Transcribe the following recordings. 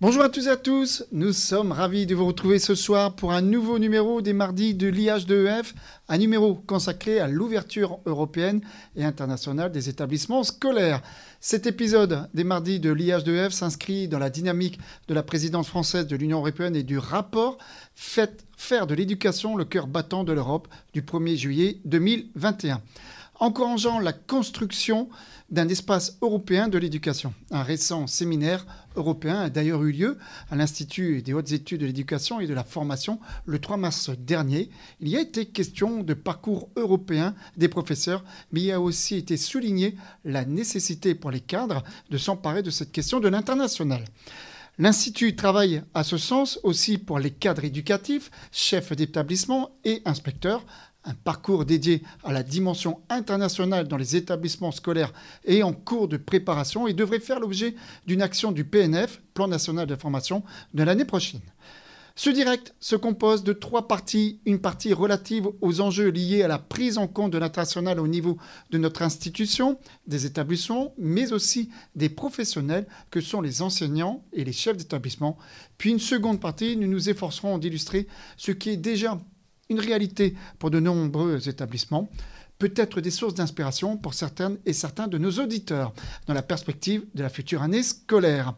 Bonjour à tous et à tous, nous sommes ravis de vous retrouver ce soir pour un nouveau numéro des mardis de l'IH2EF, un numéro consacré à l'ouverture européenne et internationale des établissements scolaires. Cet épisode des mardis de l'IH2F s'inscrit dans la dynamique de la présidence française de l'Union européenne et du rapport Faites faire de l'éducation le cœur battant de l'Europe du 1er juillet 2021 encourageant la construction d'un espace européen de l'éducation. Un récent séminaire européen a d'ailleurs eu lieu à l'Institut des hautes études de l'éducation et de la formation le 3 mars dernier. Il y a été question de parcours européen des professeurs, mais il a aussi été souligné la nécessité pour les cadres de s'emparer de cette question de l'international. L'Institut travaille à ce sens aussi pour les cadres éducatifs, chefs d'établissement et inspecteurs, un parcours dédié à la dimension internationale dans les établissements scolaires est en cours de préparation et devrait faire l'objet d'une action du PNF, Plan national de formation, de l'année prochaine. Ce direct se compose de trois parties. Une partie relative aux enjeux liés à la prise en compte de l'international au niveau de notre institution, des établissements, mais aussi des professionnels que sont les enseignants et les chefs d'établissement. Puis une seconde partie, nous nous efforcerons d'illustrer ce qui est déjà une réalité pour de nombreux établissements, peut-être des sources d'inspiration pour certaines et certains de nos auditeurs dans la perspective de la future année scolaire.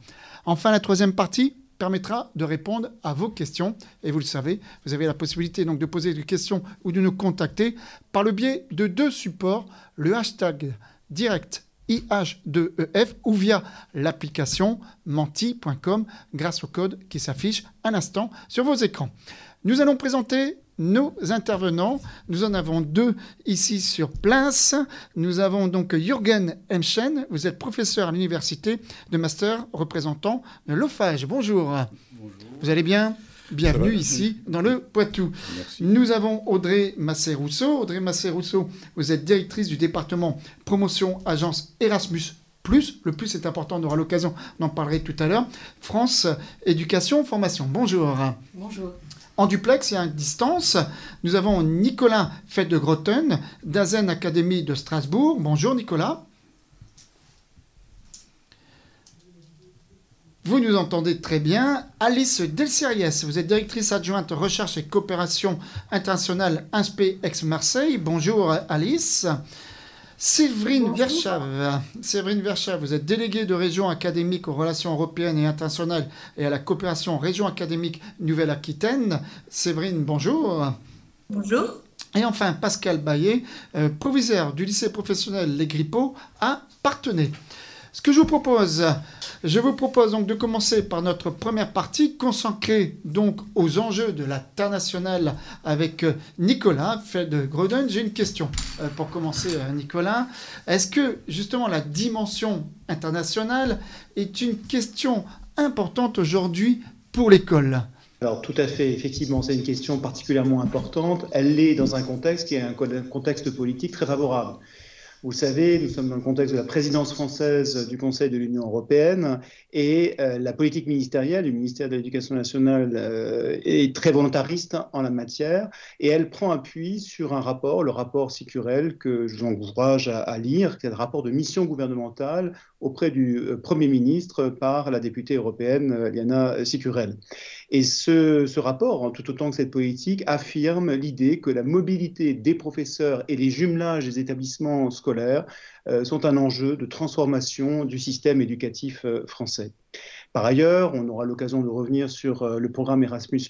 Enfin, la troisième partie permettra de répondre à vos questions. Et vous le savez, vous avez la possibilité donc de poser des questions ou de nous contacter par le biais de deux supports, le hashtag direct IH2EF ou via l'application menti.com grâce au code qui s'affiche un instant sur vos écrans. Nous allons présenter nos intervenants. Nous en avons deux ici sur place. Nous avons donc Jürgen Hemschen. Vous êtes professeur à l'université de master représentant de l'OFAGE. Bonjour. Bonjour. Vous allez bien? Bienvenue ici dans le Poitou. Nous avons Audrey Massé-Rousseau. Audrey Massé-Rousseau, vous êtes directrice du département promotion agence Erasmus plus. Le plus est important, on aura l'occasion d'en parler tout à l'heure. France Éducation Formation. Bonjour. Bonjour. En duplex et à distance, nous avons Nicolas Fête de Grotten d'Azen Academy de Strasbourg. Bonjour Nicolas. Vous nous entendez très bien. Alice Delceriès, vous êtes directrice adjointe recherche et coopération internationale INSPE ex-Marseille. Bonjour Alice. Séverine Verschave. Séverine Verschave, vous êtes déléguée de région académique aux relations européennes et internationales et à la coopération région académique Nouvelle-Aquitaine. Séverine, bonjour. Bonjour. Et enfin, Pascal Baillet, euh, proviseur du lycée professionnel Les Grippots à Partenay. Ce que je vous propose, je vous propose donc de commencer par notre première partie consacrée donc aux enjeux de l'international avec euh, Nicolas de Groden. J'ai une question euh, pour commencer, euh, Nicolas. Est-ce que justement la dimension internationale est une question importante aujourd'hui pour l'école? Alors tout à fait, effectivement, c'est une question particulièrement importante. Elle l'est dans un contexte qui est un contexte politique très favorable. Vous savez, nous sommes dans le contexte de la présidence française du Conseil de l'Union européenne et euh, la politique ministérielle du ministère de l'Éducation nationale euh, est très volontariste en la matière et elle prend appui sur un rapport, le rapport Sicurel, que je vous encourage à, à lire, qui est le rapport de mission gouvernementale auprès du euh, Premier ministre par la députée européenne Liana Sicurel. Et ce, rapport, tout autant que cette politique, affirme l'idée que la mobilité des professeurs et les jumelages des établissements scolaires euh, sont un enjeu de transformation du système éducatif euh, français. Par ailleurs, on aura l'occasion de revenir sur euh, le programme Erasmus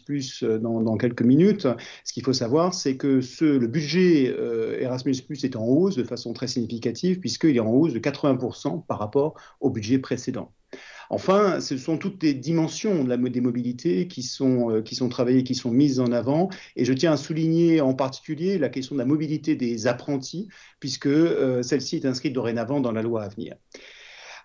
dans, quelques minutes. Ce qu'il faut savoir, c'est que le budget Erasmus est en hausse de façon très significative, puisqu'il est en hausse de 80% par rapport au budget précédent. Enfin, ce sont toutes les dimensions de des mobilités qui sont, euh, qui sont travaillées, qui sont mises en avant. Et je tiens à souligner en particulier la question de la mobilité des apprentis, puisque euh, celle-ci est inscrite dorénavant dans la loi à venir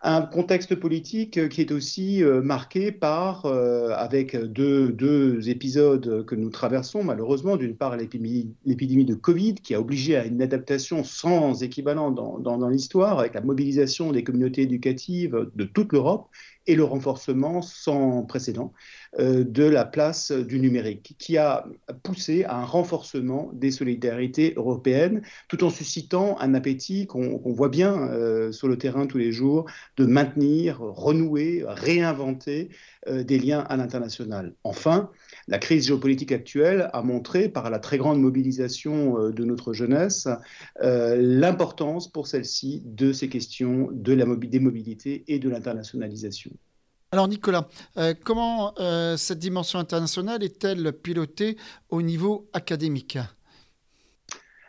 un contexte politique qui est aussi euh, marqué par, avec deux, deux, épisodes que nous traversons malheureusement, d'une part l'épidémie de Covid qui a obligé à une adaptation sans équivalent dans, dans l'histoire, avec la mobilisation des communautés éducatives de toute l'Europe et le renforcement sans précédent de la place du numérique, qui a poussé à un renforcement des solidarités européennes, tout en suscitant un appétit qu'on voit bien sur le terrain tous les jours de maintenir, renouer, réinventer des liens à l'international. Enfin, la crise géopolitique actuelle a montré, par la très grande mobilisation euh, de notre jeunesse, euh, l'importance pour celle-ci de ces questions de la des mobilités et de l'internationalisation. Alors Nicolas, euh, comment cette dimension internationale est-elle pilotée au niveau académique?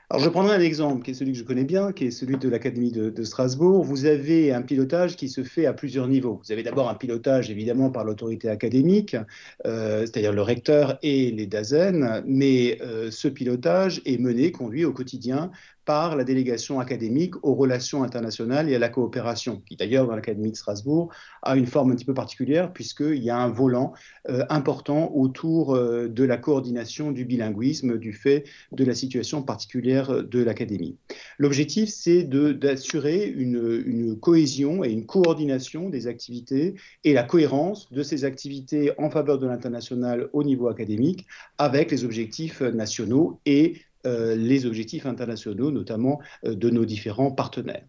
Alors, je prendrai un exemple qui est celui que je connais bien, qui est celui de l'Académie de, Strasbourg. Vous avez un pilotage qui se fait à plusieurs niveaux. Vous avez d'abord un pilotage, évidemment, par l'autorité académique, euh, c'est-à-dire le recteur et les DAZEN, mais euh, ce pilotage est mené, conduit au quotidien par la délégation académique aux relations internationales et à la coopération, qui d'ailleurs dans l'Académie de Strasbourg a une forme un petit peu particulière puisqu'il y a un volant euh, important autour euh, de la coordination du bilinguisme du fait de la situation particulière de l'Académie. L'objectif, c'est d'assurer une, une cohésion et une coordination des activités et la cohérence de ces activités en faveur de l'international au niveau académique avec les objectifs nationaux et les objectifs internationaux, notamment euh, de nos différents partenaires.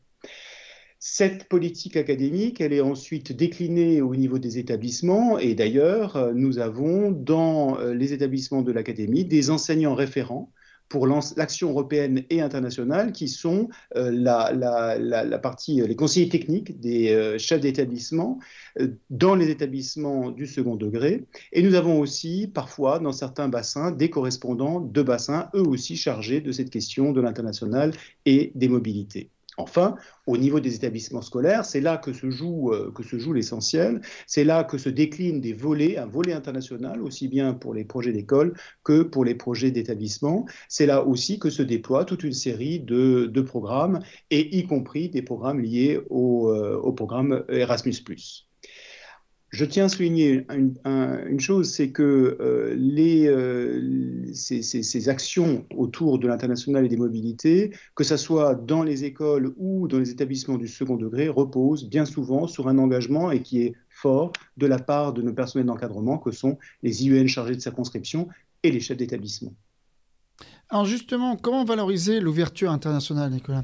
Cette politique académique, elle est ensuite déclinée au niveau des établissements et d'ailleurs, euh, nous avons dans les établissements de l'académie des enseignants référents pour l'action européenne et internationale, qui sont euh, la, partie, les conseillers techniques des euh, chefs d'établissement euh, dans les établissements du second degré. Et nous avons aussi, parfois, dans certains bassins, des correspondants de bassins, eux aussi chargés de cette question de l'international et des mobilités. Enfin, au niveau des établissements scolaires, c'est là que se joue, euh, l'essentiel, c'est là que se déclinent des volets, un volet international, aussi bien pour les projets d'école que pour les projets d'établissement. C'est là aussi que se déploie toute une série de, programmes, et y compris des programmes liés au, euh, au programme Erasmus ⁇ je tiens à souligner une, chose, c'est que euh, euh, ces, actions autour de l'international et des mobilités, que ce soit dans les écoles ou dans les établissements du second degré, reposent bien souvent sur un engagement et qui est fort de la part de nos personnels d'encadrement, que sont les IUN chargés de circonscription et les chefs d'établissement. Alors justement, comment valoriser l'ouverture internationale, Nicolas?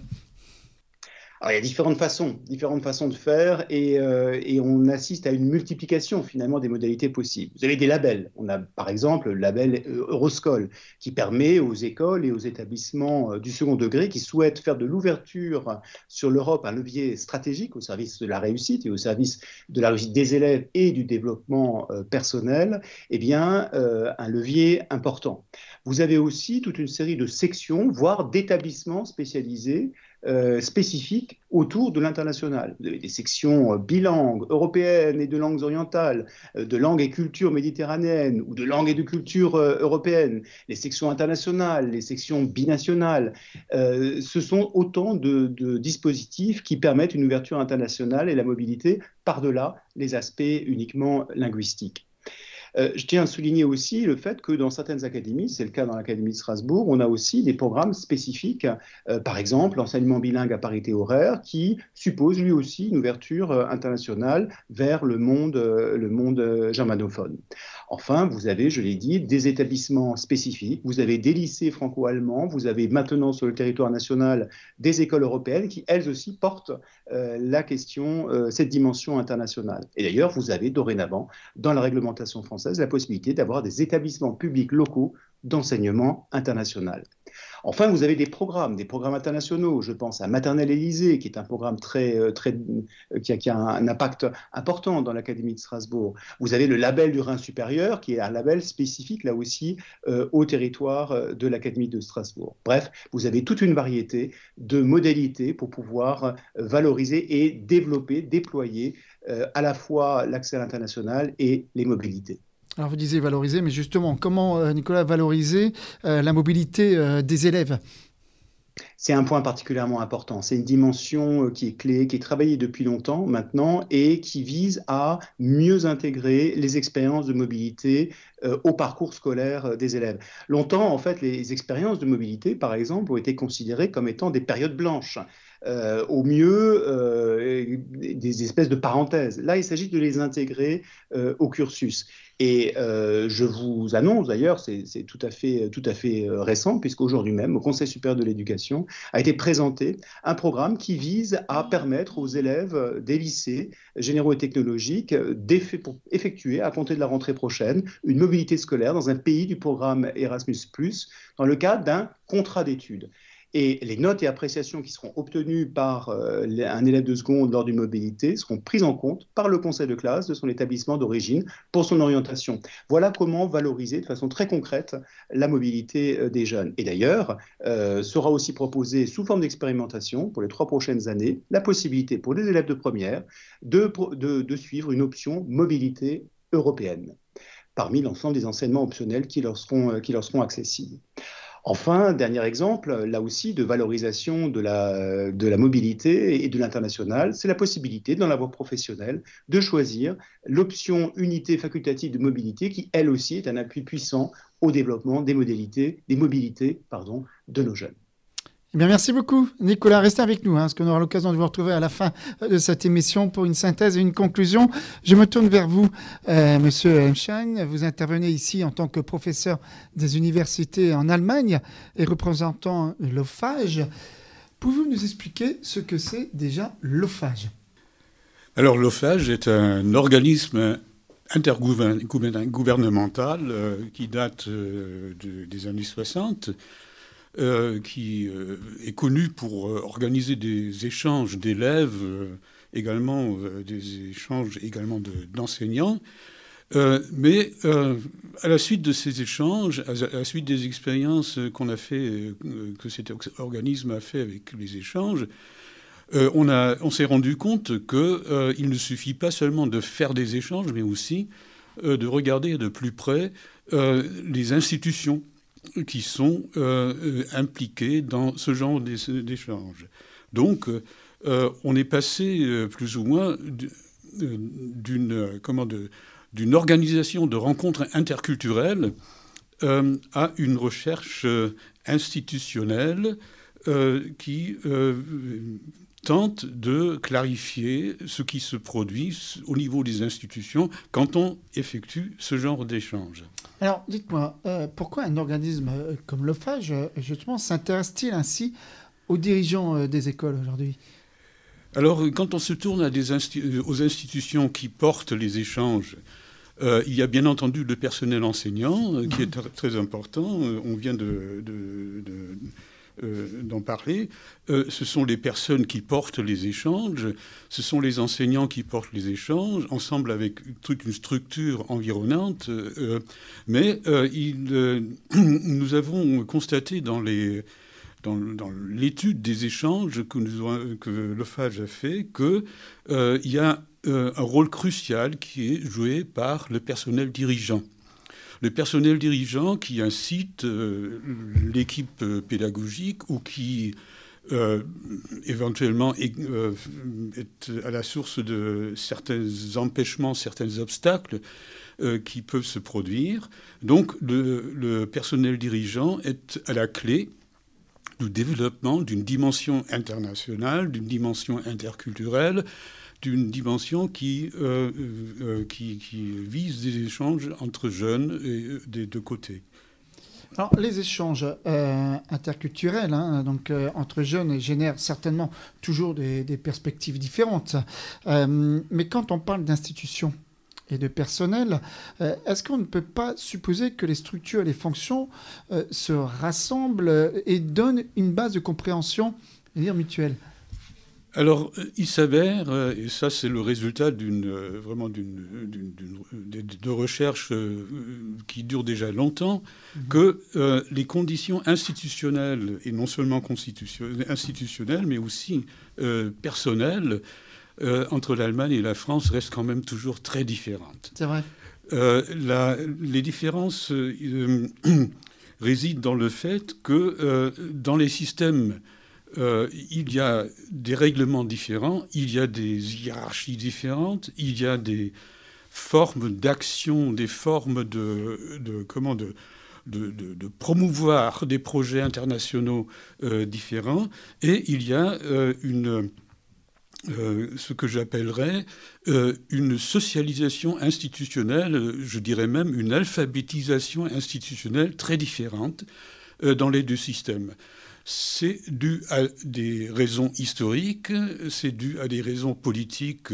Il y a différentes façons, différentes façons de faire et, euh, et, on assiste à une multiplication finalement des modalités possibles. Vous avez des labels. On a par exemple le label euh, Euroscol qui permet aux écoles et aux établissements euh, du second degré qui souhaitent faire de l'ouverture sur l'Europe un levier stratégique au service de la réussite et au service de la réussite des élèves et du développement personnel, eh bien, un levier important. Vous avez aussi toute une série de sections, voire d'établissements spécialisés euh, spécifiques autour de l'international. Vous avez des sections euh, bilangues, européennes et de langues orientales, euh, de langues et cultures méditerranéennes ou de langues et de cultures européennes, les sections internationales, les sections binationales. ce sont autant de, de dispositifs qui permettent une ouverture internationale et la mobilité par-delà les aspects uniquement linguistiques. Euh, je tiens à souligner aussi le fait que dans certaines académies, c'est le cas dans l'Académie de Strasbourg, on a aussi des programmes spécifiques, euh, par exemple l'enseignement bilingue à parité horaire, qui suppose lui aussi une ouverture euh, internationale vers le monde, le monde germanophone. Enfin, vous avez, je l'ai dit, des établissements spécifiques, vous avez des lycées franco-allemands, vous avez maintenant sur le territoire national des écoles européennes qui, elles aussi, portent la question, cette dimension internationale. Et d'ailleurs, vous avez dorénavant, dans la réglementation française, la possibilité d'avoir des établissements publics locaux d'enseignement international. Enfin, vous avez des programmes, des programmes internationaux. Je pense à Maternelle Élysée, qui est un programme très, euh, très, euh, qui, a, un impact important dans l'Académie de Strasbourg. Vous avez le label du Rhin supérieur, qui est un label spécifique, là aussi, euh, au territoire de l'Académie de Strasbourg. Bref, vous avez toute une variété de modalités pour pouvoir valoriser et développer, déployer à la fois l'accès à l'international et les mobilités. Alors vous disiez valoriser, mais justement, comment, euh, Nicolas, valoriser euh, la mobilité euh, des élèves? C'est un point particulièrement important. C'est une dimension qui est clé, qui est travaillée depuis longtemps maintenant et qui vise à mieux intégrer les expériences de mobilité au parcours scolaire des élèves. Longtemps, en fait, les expériences de mobilité, par exemple, ont été considérées comme étant des périodes blanches. au mieux des espèces de parenthèses. Là, il s'agit de les intégrer au cursus. Et euh, je vous annonce d'ailleurs, c'est tout à fait, tout à fait euh, récent, puisqu'aujourd'hui même, au Conseil supérieur de l'éducation, a été présenté un programme qui vise à permettre aux élèves des lycées généraux et technologiques d'effectuer, à compter de la rentrée prochaine, une mobilité scolaire dans un pays du programme Erasmus, dans le cadre d'un contrat d'études. Et les notes et appréciations qui seront obtenues par euh, un élève de seconde lors d'une mobilité seront prises en compte par le conseil de classe de son établissement d'origine pour son orientation. Voilà comment valoriser de façon très concrète la mobilité euh, des jeunes. Et d'ailleurs, euh, sera aussi proposé sous forme d'expérimentation pour les trois prochaines années la possibilité pour les élèves de première de, suivre une option mobilité européenne parmi l'ensemble des enseignements optionnels qui leur seront accessibles. Enfin, dernier exemple, là aussi, de valorisation de la, de la mobilité et de l'international, c'est la possibilité, dans la voie professionnelle, de choisir l'option unité facultative de mobilité qui, elle aussi, est un appui puissant au développement des modalités, des mobilités pardon, de nos jeunes. Eh bien, merci beaucoup, Nicolas. Restez avec nous, hein, parce qu'on aura l'occasion de vous retrouver à la fin de cette émission pour une synthèse et une conclusion. Je me tourne vers vous, euh, Monsieur Hemschein. Vous intervenez ici en tant que professeur des universités en Allemagne et représentant l'OFAGE. Pouvez-vous nous expliquer ce que c'est déjà l'OFAGE Alors, l'OFAGE est un organisme intergouvernemental euh, qui date euh, des années 60 euh, qui euh, est connu pour euh, organiser des échanges d'élèves, également des échanges également d'enseignants. mais à la suite de ces échanges, à la suite des expériences qu'on a fait, que cet organisme a fait avec les échanges, on, on s'est rendu compte qu'il ne suffit pas seulement de faire des échanges, mais aussi de regarder de plus près les institutions qui sont euh, euh, impliqués dans ce genre d'échanges. Donc, euh, on est passé plus ou moins d'une comment d'une organisation de rencontres interculturelles à une recherche institutionnelle qui tente de clarifier ce qui se produit au niveau des institutions quand on effectue ce genre d'échange. Alors, dites-moi, euh, pourquoi un organisme euh, comme l'OFAGE, euh, justement, s'intéresse-t-il ainsi aux dirigeants des écoles aujourd'hui? Alors, quand on se tourne à des aux institutions qui portent les échanges, il y a bien entendu le personnel enseignant, qui est très important. on vient de d'en parler. Euh, ce sont les personnes qui portent les échanges, ce sont les enseignants qui portent les échanges, ensemble avec toute une structure environnante. Euh, mais nous avons constaté dans l'étude des échanges que, nous, a fait qu'il y a un rôle crucial qui est joué par le personnel dirigeant le personnel dirigeant qui incite euh, l'équipe euh, pédagogique ou qui euh, éventuellement est, à la source de certains empêchements, certains obstacles qui peuvent se produire. Donc le, personnel dirigeant est à la clé du développement d'une dimension internationale, d'une dimension interculturelle, d'une dimension qui, euh, euh, qui, vise des échanges entre jeunes et euh, des deux côtés. Alors, les échanges interculturels hein, donc, entre jeunes génèrent certainement toujours des, perspectives différentes. mais quand on parle d'institutions et de personnel, est-ce qu'on ne peut pas supposer que les structures et les fonctions se rassemblent et donnent une base de compréhension mutuelle? Alors, euh, il s'avère, euh, et ça c'est le résultat d'une euh, vraiment d'une de recherches qui durent déjà longtemps, mhm. que les conditions institutionnelles et non seulement institutionnelles, mais aussi personnelles entre l'Allemagne et la France restent quand même toujours très différentes. C'est vrai. les différences résident dans le fait que dans les systèmes euh, il y a des règlements différents, il y a des hiérarchies différentes, il y a des formes d'action, des formes de, comment de, promouvoir des projets internationaux différents. Et il y a une euh, ce que j'appellerais euh, une socialisation institutionnelle, je dirais même une alphabétisation institutionnelle très différente euh, dans les deux systèmes. C'est dû à des raisons historiques, c'est dû à des raisons politiques.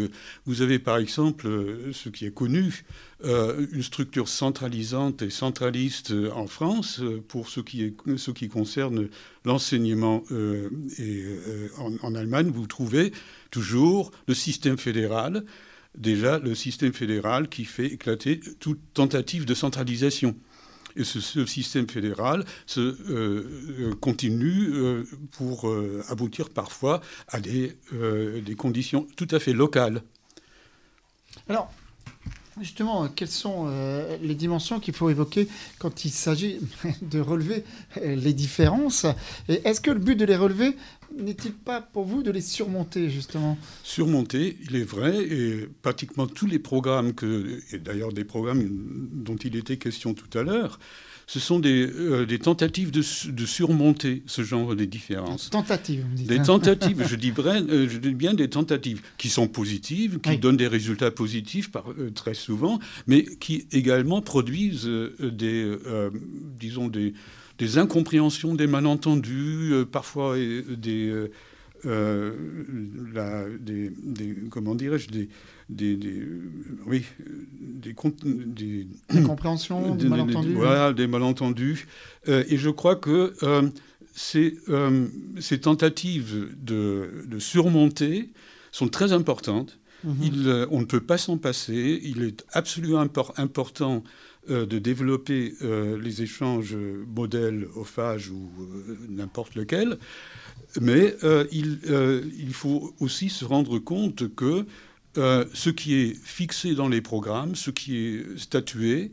Vous avez par exemple ce qui est connu, une structure centralisante et centraliste en France pour ce qui, concerne l'enseignement. en, en Allemagne, vous trouvez toujours le système fédéral, déjà le système fédéral qui fait éclater toute tentative de centralisation. Et ce, système fédéral se, euh, euh, continue euh, pour aboutir parfois à des, des, conditions tout à fait locales. Alors, justement, quelles sont les dimensions qu'il faut évoquer quand il s'agit de relever les différences? Et est-ce que le but de les relever, n'est-il pas pour vous de les surmonter justement? Surmonter, il est vrai, et pratiquement tous les programmes, que, et d'ailleurs des programmes dont il était question tout à l'heure, ce sont des, euh, tentatives de, surmonter ce genre de différences. Tentatives, vous dites. Des hein. tentatives, je dis, euh, je dis, bien des tentatives qui sont positives, qui donnent des résultats positifs par, euh, très souvent, mais qui également produisent des, disons, des des incompréhensions, des malentendus, parfois des, euh, des, des, comment dirais-je, des, des, oui, des, des, des compréhensions, des, malentendus. Voilà, des malentendus. et je crois que ces, ces, tentatives de, de, surmonter sont très importantes. Mhm. Il, on ne peut pas s'en passer. Il est absolument important euh, de développer euh, les échanges modèles phage ou euh, n'importe lequel, mais il, faut aussi se rendre compte que ce qui est fixé dans les programmes, ce qui est statué,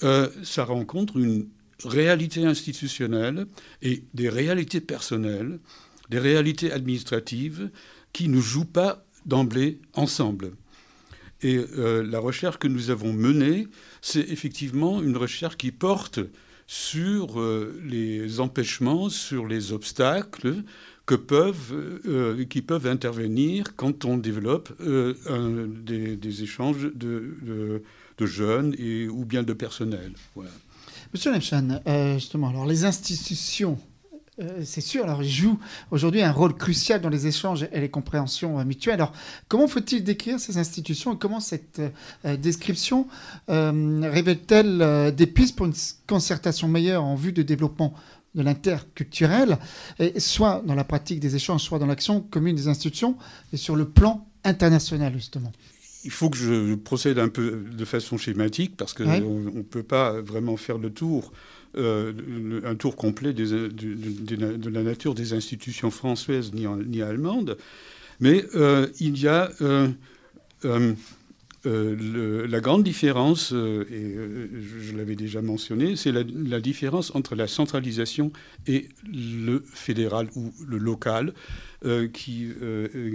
ça rencontre une réalité institutionnelle et des réalités personnelles, des réalités administratives qui ne jouent pas d'emblée ensemble. Et la recherche que nous avons menée c'est effectivement une recherche qui porte sur euh, les empêchements, sur les obstacles que peuvent, euh, qui peuvent intervenir quand on développe euh, des, échanges de, jeunes et, ou bien de personnel. Monsieur Lemchan, justement, alors les institutions euh, c'est sûr, alors il joue aujourd'hui un rôle crucial dans les échanges et les compréhensions euh, mutuelles. Alors, comment faut-il décrire ces institutions et comment cette euh, description révèle-t-elle des pistes pour une concertation meilleure en vue de développement de l'interculturel, soit dans la pratique des échanges, soit dans l'action commune des institutions et sur le plan international, justement? Il faut que je procède un peu de façon schématique parce qu'on ne peut pas vraiment faire le tour euh, un tour complet de, la nature des institutions françaises ni, ni allemandes. Mais euh, il y a euh, la grande différence, et je, l'avais déjà mentionné, c'est la, la, différence entre la centralisation et le fédéral ou le local qui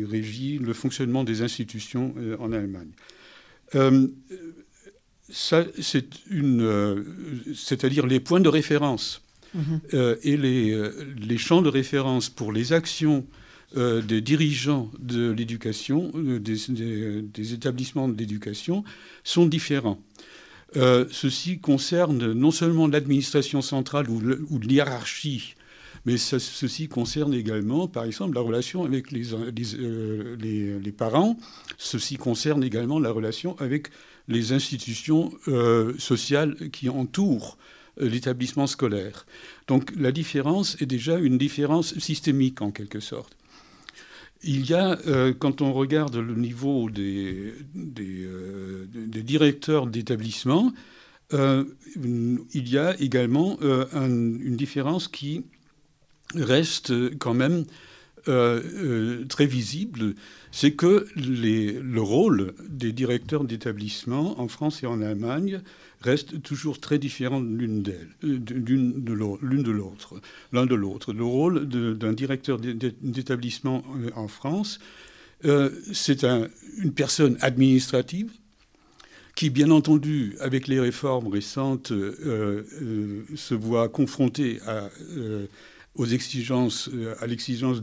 régit le fonctionnement des institutions en Allemagne c'est une, euh, c'est-à-dire les points de référence mhm. euh, et les, euh, les, champs de référence pour les actions des dirigeants de l'éducation, des, établissements de l'éducation, sont différents. ceci concerne non seulement l'administration centrale ou, l'hierarchie, mais ceci concerne également, par exemple, la relation avec les, les, les parents. Ceci concerne également la relation avec les institutions euh, sociales qui entourent euh, l'établissement scolaire. Donc la différence est déjà une différence systémique en quelque sorte. Il y a, euh, quand on regarde le niveau des, des, directeurs d'établissement, il y a également une différence qui reste quand même très visible c'est que le rôle des directeurs d'établissement en France et en Allemagne reste toujours très différent l'une d'elles, l'une de l'autre, l'un de l'autre. Le rôle d'un directeur d'établissement euh, en France, euh, c'est une personne administrative qui, bien entendu, avec les réformes récentes, se voit confronté à, aux exigences, à l'exigence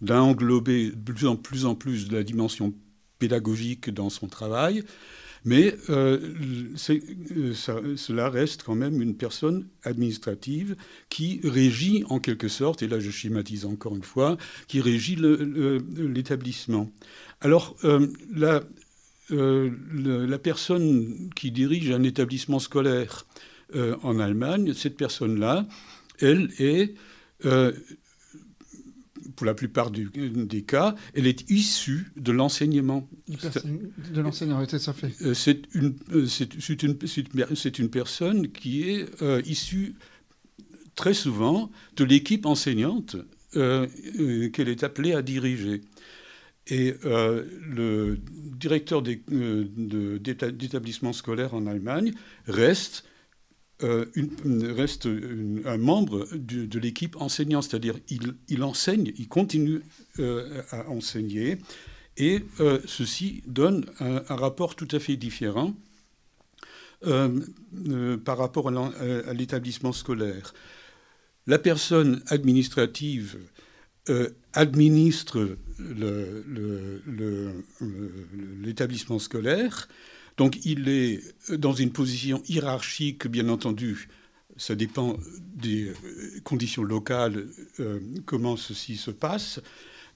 d'englober de plus en plus en plus de la dimension pédagogique dans son travail. Mais euh, euh, cela reste quand même une personne administrative qui régit en quelque sorte, et là je schématise encore une fois, qui régit l'établissement. Alors euh, la, la, personne qui dirige un établissement scolaire en Allemagne, cette personne-là, elle est pour la plupart des cas, elle est issue de l'enseignement. De l'enseignement, ça fait. Euh, c'est une, euh, c'est une, une, personne qui est euh, issue très souvent de l'équipe enseignante qu'elle est appelée à diriger. Et le directeur d'établissement scolaire en Allemagne reste euh, reste un membre de, l'équipe enseignante, c'est-à-dire il, il, enseigne, il continue euh, à enseigner, et euh, ceci donne un, rapport tout à fait différent par rapport à l'établissement scolaire. La personne administrative administre l'établissement scolaire, donc il est dans une position hiérarchique, bien entendu. Ça dépend des euh, conditions locales, euh, comment ceci se passe.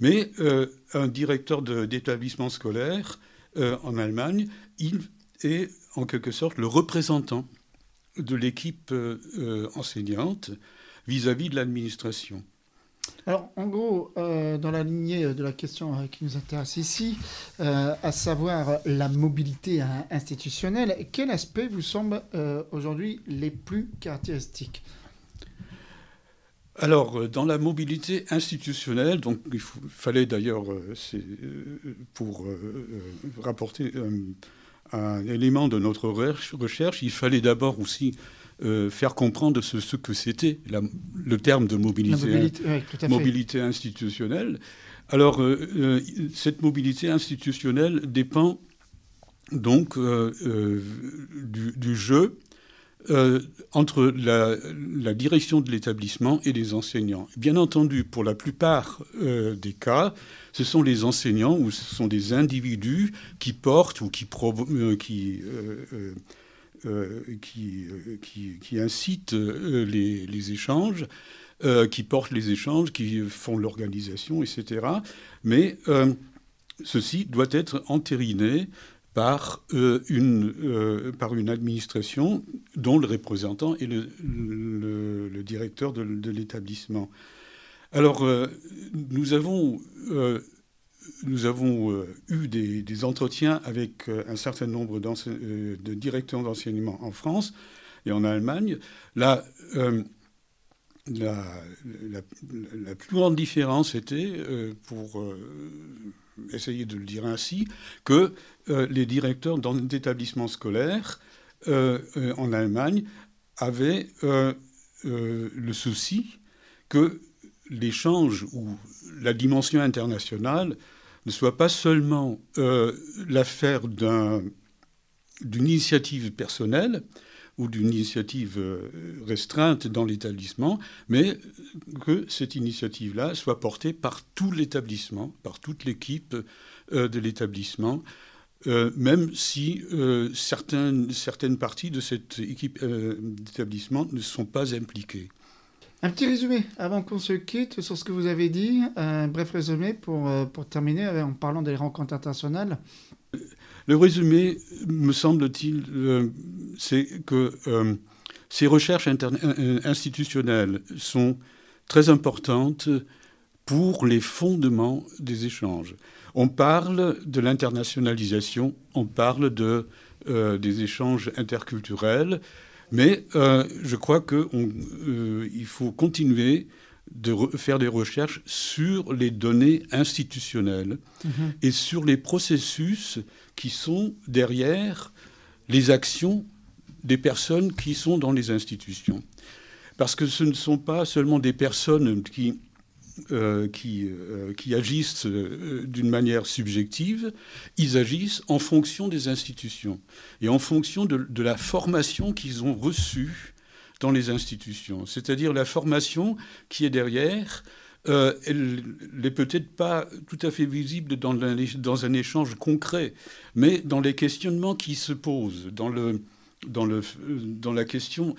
Mais euh, un directeur d'établissement scolaire en Allemagne, il est en quelque sorte le représentant de l'équipe enseignante vis à -vis de l'administration. Alors, en gros, euh, dans la lignée de la question euh, qui nous intéresse ici, euh, à savoir la mobilité institutionnelle, quel aspect vous semble aujourd'hui les plus caractéristiques? Alors, dans la mobilité institutionnelle, donc il fallait d'ailleurs, pour rapporter un élément de notre recherche, il fallait d'abord aussi euh, faire comprendre ce, ce que c'était le terme de mobilité, mobilité, institutionnelle. Alors, euh, euh, cette mobilité institutionnelle dépend donc du, du, jeu entre la, la, direction de l'établissement et les enseignants. Bien entendu, pour la plupart des cas, ce sont les enseignants ou ce sont des individus qui portent ou euh, qui, euh, qui, qui, incitent euh, les, échanges, qui portent les échanges, qui font l'organisation, etc. Mais ceci doit être entériné par, une, par une administration dont le représentant est le, directeur de l'établissement. Alors, nous avons nous avons euh, eu des, entretiens avec euh, un certain nombre euh, de directeurs d'enseignement en France et en Allemagne. La, la, plus grande différence était, pour essayer de le dire ainsi, que les directeurs d'établissements scolaires en Allemagne avaient le souci que l'échange ou la dimension internationale ne soit pas seulement euh, l'affaire d'une initiative personnelle ou d'une initiative euh, restreinte dans l'établissement, mais que cette initiative-là soit portée par tout l'établissement, par toute l'équipe euh, de l'établissement, même si certaines, certaines parties de cette équipe d'établissement ne sont pas impliquées. Un petit résumé avant qu'on se quitte sur ce que vous avez dit. Un bref résumé pour, euh, pour terminer en parlant des rencontres internationales. Le résumé, me semble-t-il, euh, c'est que euh, ces recherches institutionnelles sont très importantes pour les fondements des échanges. On parle de l'internationalisation, on parle de, des échanges interculturels, mais euh, je crois qu'il euh, faut continuer de faire des recherches sur les données institutionnelles mhm. et sur les processus qui sont derrière les actions des personnes qui sont dans les institutions. Parce que ce ne sont pas seulement des personnes qui qui, qui, agissent d'une manière subjective, ils agissent en fonction des institutions et en fonction de, la formation qu'ils ont reçue dans les institutions, c'est-à-dire la formation qui est derrière euh, elle n'est peut-être pas tout à fait visible dans, dans, un échange concret, mais dans les questionnements qui se posent, dans, le, dans, la question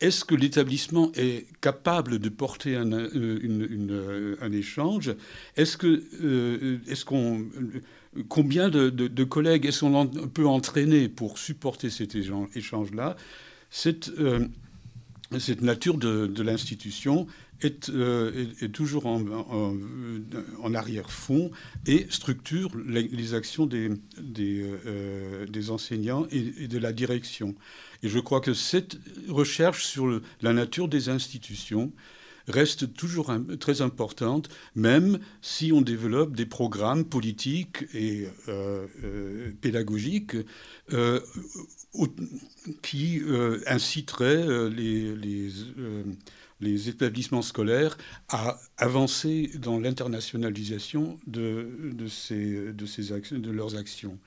est-ce que l'établissement est capable de porter un, euh, euh, échange? Est-ce que, est-ce qu'on, combien de, collègues est-ce qu'on peut entraîner pour supporter cet échange-là? Cette, nature de l'institution euh, est, toujours en, arrière-fond et structure les, actions des, euh, enseignants et, de la direction. Et je crois que cette recherche sur la nature des institutions reste toujours très importante, même si on développe des programmes politiques et euh, pédagogiques qui inciteraient les les établissements scolaires à avancer dans l'internationalisation de, de, ces, de, ces de leurs actions.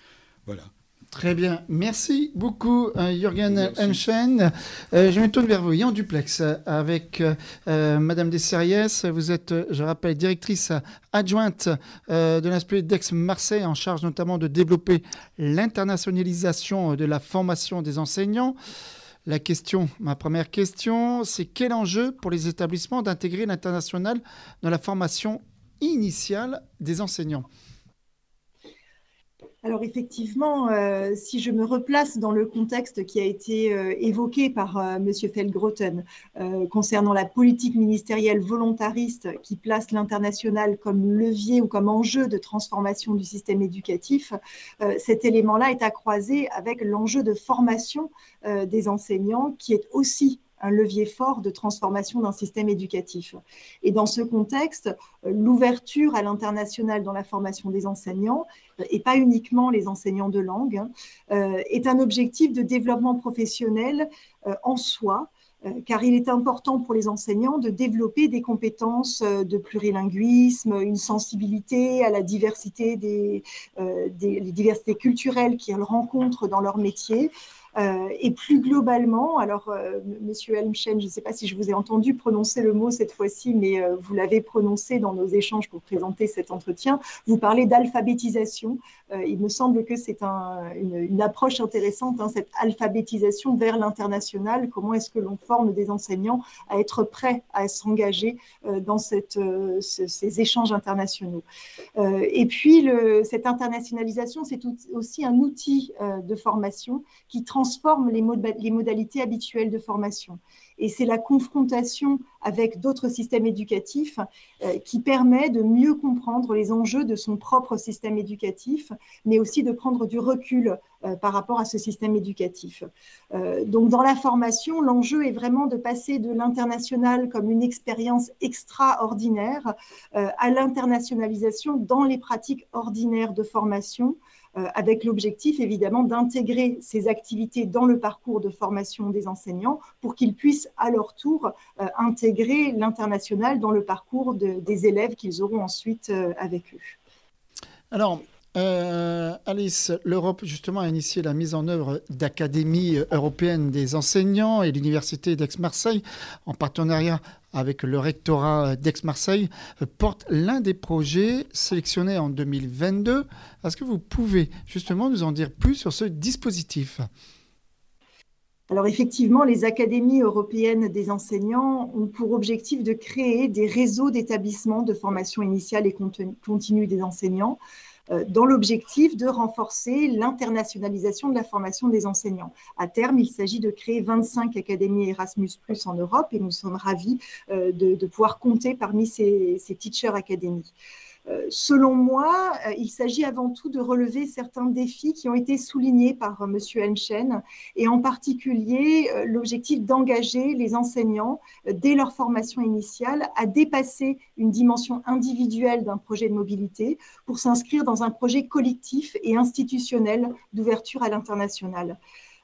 Voilà. Très bien. Merci beaucoup, euh, Jürgen Hemschen. Euh, je me tourne vers vous. Yann Duplex, avec euh, Madame Desserriès. Vous êtes, je rappelle, directrice adjointe de l'Institut d'Aix-Marseille, en charge notamment de développer l'internationalisation de la formation des enseignants. La question, ma première question, c'est quel enjeu pour les établissements d'intégrer l'international dans la formation initiale des enseignants? Alors effectivement, euh, si je me replace dans le contexte qui a été euh, évoqué par euh, M. Feldgroten concernant la politique ministérielle volontariste qui place l'international comme levier ou comme enjeu de transformation du système éducatif, cet élément-là est à croiser avec l'enjeu de formation des enseignants qui est aussi un levier fort de transformation d'un système éducatif. Et dans ce contexte, l'ouverture à l'international dans la formation des enseignants, et pas uniquement les enseignants de langue, hein, euh, est un objectif de développement professionnel euh, en soi, euh, car il est important pour les enseignants de développer des compétences de plurilinguisme, une sensibilité à la diversité des, diversités culturelles qu'ils rencontrent dans leur métier, euh, et plus globalement, alors, euh, Monsieur Helmchen, je ne sais pas si je vous ai entendu prononcer le mot cette fois-ci, mais euh, vous l'avez prononcé dans nos échanges pour présenter cet entretien. Vous parlez d'alphabétisation. il me semble que c'est une, approche intéressante, hein, cette alphabétisation vers l'international. Comment est-ce que l'on forme des enseignants à être prêts à s'engager dans ces échanges internationaux? Et puis, cette internationalisation, c'est aussi un outil de formation qui transforme transforme les, modalités habituelles de formation. Et c'est la confrontation avec d'autres systèmes éducatifs euh, qui permet de mieux comprendre les enjeux de son propre système éducatif, mais aussi de prendre du recul euh, par rapport à ce système éducatif. Euh, donc dans la formation, l'enjeu est vraiment de passer de l'international comme une expérience extraordinaire à l'internationalisation dans les pratiques ordinaires de formation avec l'objectif évidemment d'intégrer ces activités dans le parcours de formation des enseignants pour qu'ils puissent à leur tour euh, intégrer l'international dans le parcours des élèves qu'ils auront ensuite euh, avec eux. Alors, Alice, l'Europe justement a initié la mise en œuvre d'académies européennes des enseignants et l'Université d'Aix-Marseille en partenariat avec le rectorat d'Aix-Marseille, euh, porte l'un des projets sélectionnés en 2022. Est-ce que vous pouvez justement nous en dire plus sur ce dispositif? Alors effectivement, les académies européennes des enseignants ont pour objectif de créer des réseaux d'établissements de formation initiale et continue des enseignants euh, dans l'objectif de renforcer l'internationalisation de la formation des enseignants. À terme, il s'agit de créer 25 académies Erasmus en Europe et nous sommes ravis euh, de, pouvoir compter parmi ces, ces Teacher Academies. Euh, selon moi, euh, il s'agit avant tout de relever certains défis qui ont été soulignés par euh, M. Henschen, et en particulier l'objectif d'engager les enseignants dès leur formation initiale à dépasser une dimension individuelle d'un projet de mobilité pour s'inscrire dans un projet collectif et institutionnel d'ouverture à l'international.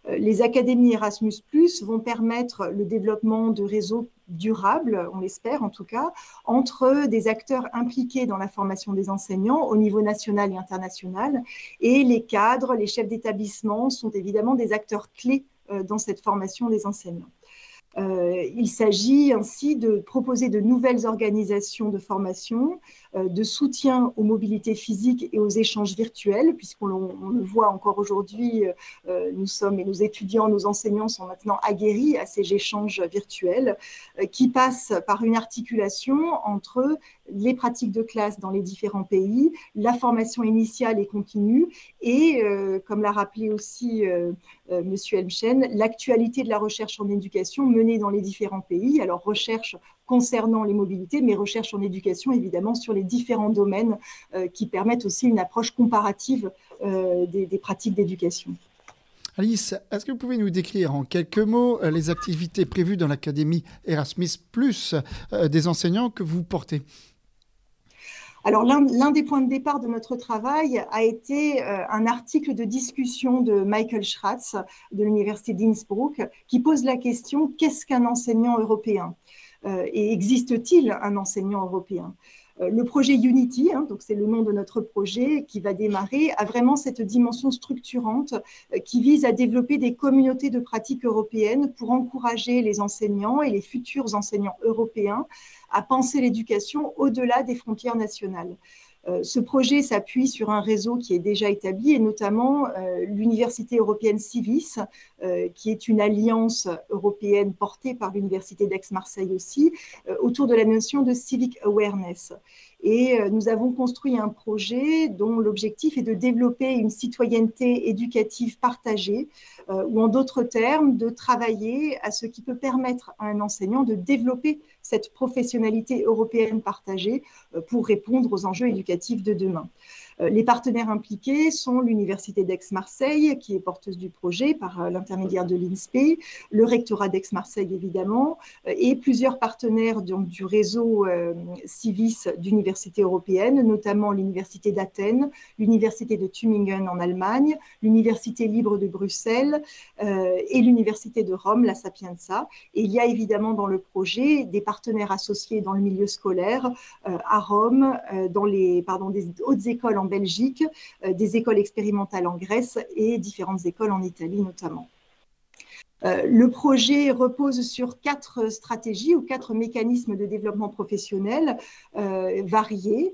Les académies Erasmus ⁇ vont permettre le développement de réseaux durables, on l'espère en tout cas, entre des acteurs impliqués dans la formation des enseignants au niveau national et international. Et les cadres, les chefs d'établissement sont évidemment des acteurs clés dans cette formation des enseignants. Euh, il s'agit ainsi de proposer de nouvelles organisations de formation, euh, de soutien aux mobilités physiques et aux échanges virtuels, puisqu'on le voit encore aujourd'hui, euh, nous sommes et nos étudiants, nos enseignants sont maintenant aguerris à ces échanges virtuels, qui passent par une articulation entre les pratiques de classe dans les différents pays, la formation initiale et continue, et, comme l'a rappelé aussi M. Elmchen, l'actualité de la recherche en éducation menée dans les différents pays. Alors, recherche concernant les mobilités, mais recherche en éducation, évidemment, sur les différents domaines euh, qui permettent aussi une approche comparative euh, des, pratiques d'éducation. Alice, est-ce que vous pouvez nous décrire en quelques mots euh, les activités prévues dans l'Académie Erasmus, plus des enseignants que vous portez? Alors, l'un des points de départ de notre travail a été un article de discussion de Michael Schratz de l'Université d'Innsbruck qui pose la question qu'est-ce qu'un enseignant européen? Euh, et existe-t-il un enseignant européen? euh, le projet Unity, hein, donc c'est le nom de notre projet qui va démarrer, a vraiment cette dimension structurante euh, qui vise à développer des communautés de pratiques européennes pour encourager les enseignants et les futurs enseignants européens à penser l'éducation au-delà des frontières nationales. Euh, ce projet s'appuie sur un réseau qui est déjà établi et notamment euh, l'Université européenne Civis, euh, qui est une alliance européenne portée par l'Université d'Aix-Marseille aussi, autour de la notion de civic awareness. Et nous avons construit un projet dont l'objectif est de développer une citoyenneté éducative partagée, ou en d'autres termes, de travailler à ce qui peut permettre à un enseignant de développer cette professionnalité européenne partagée pour répondre aux enjeux éducatifs de demain. Euh, les partenaires impliqués sont l'Université d'Aix-Marseille, qui est porteuse du projet par euh, l'intermédiaire de l'INSPE, le rectorat d'Aix-Marseille évidemment, euh, et plusieurs partenaires du réseau Civis d'universités européennes, notamment l'Université d'Athènes, l'Université de Tübingen en Allemagne, l'Université libre de Bruxelles et l'Université de Rome, la Sapienza. Et il y a évidemment dans le projet des partenaires associés dans le milieu scolaire à Rome, dans les pardon, des hautes écoles en Belgique, euh, des écoles expérimentales en Grèce et différentes écoles en Italie notamment. Euh, le projet repose sur quatre stratégies ou quatre mécanismes de développement professionnel euh, variés,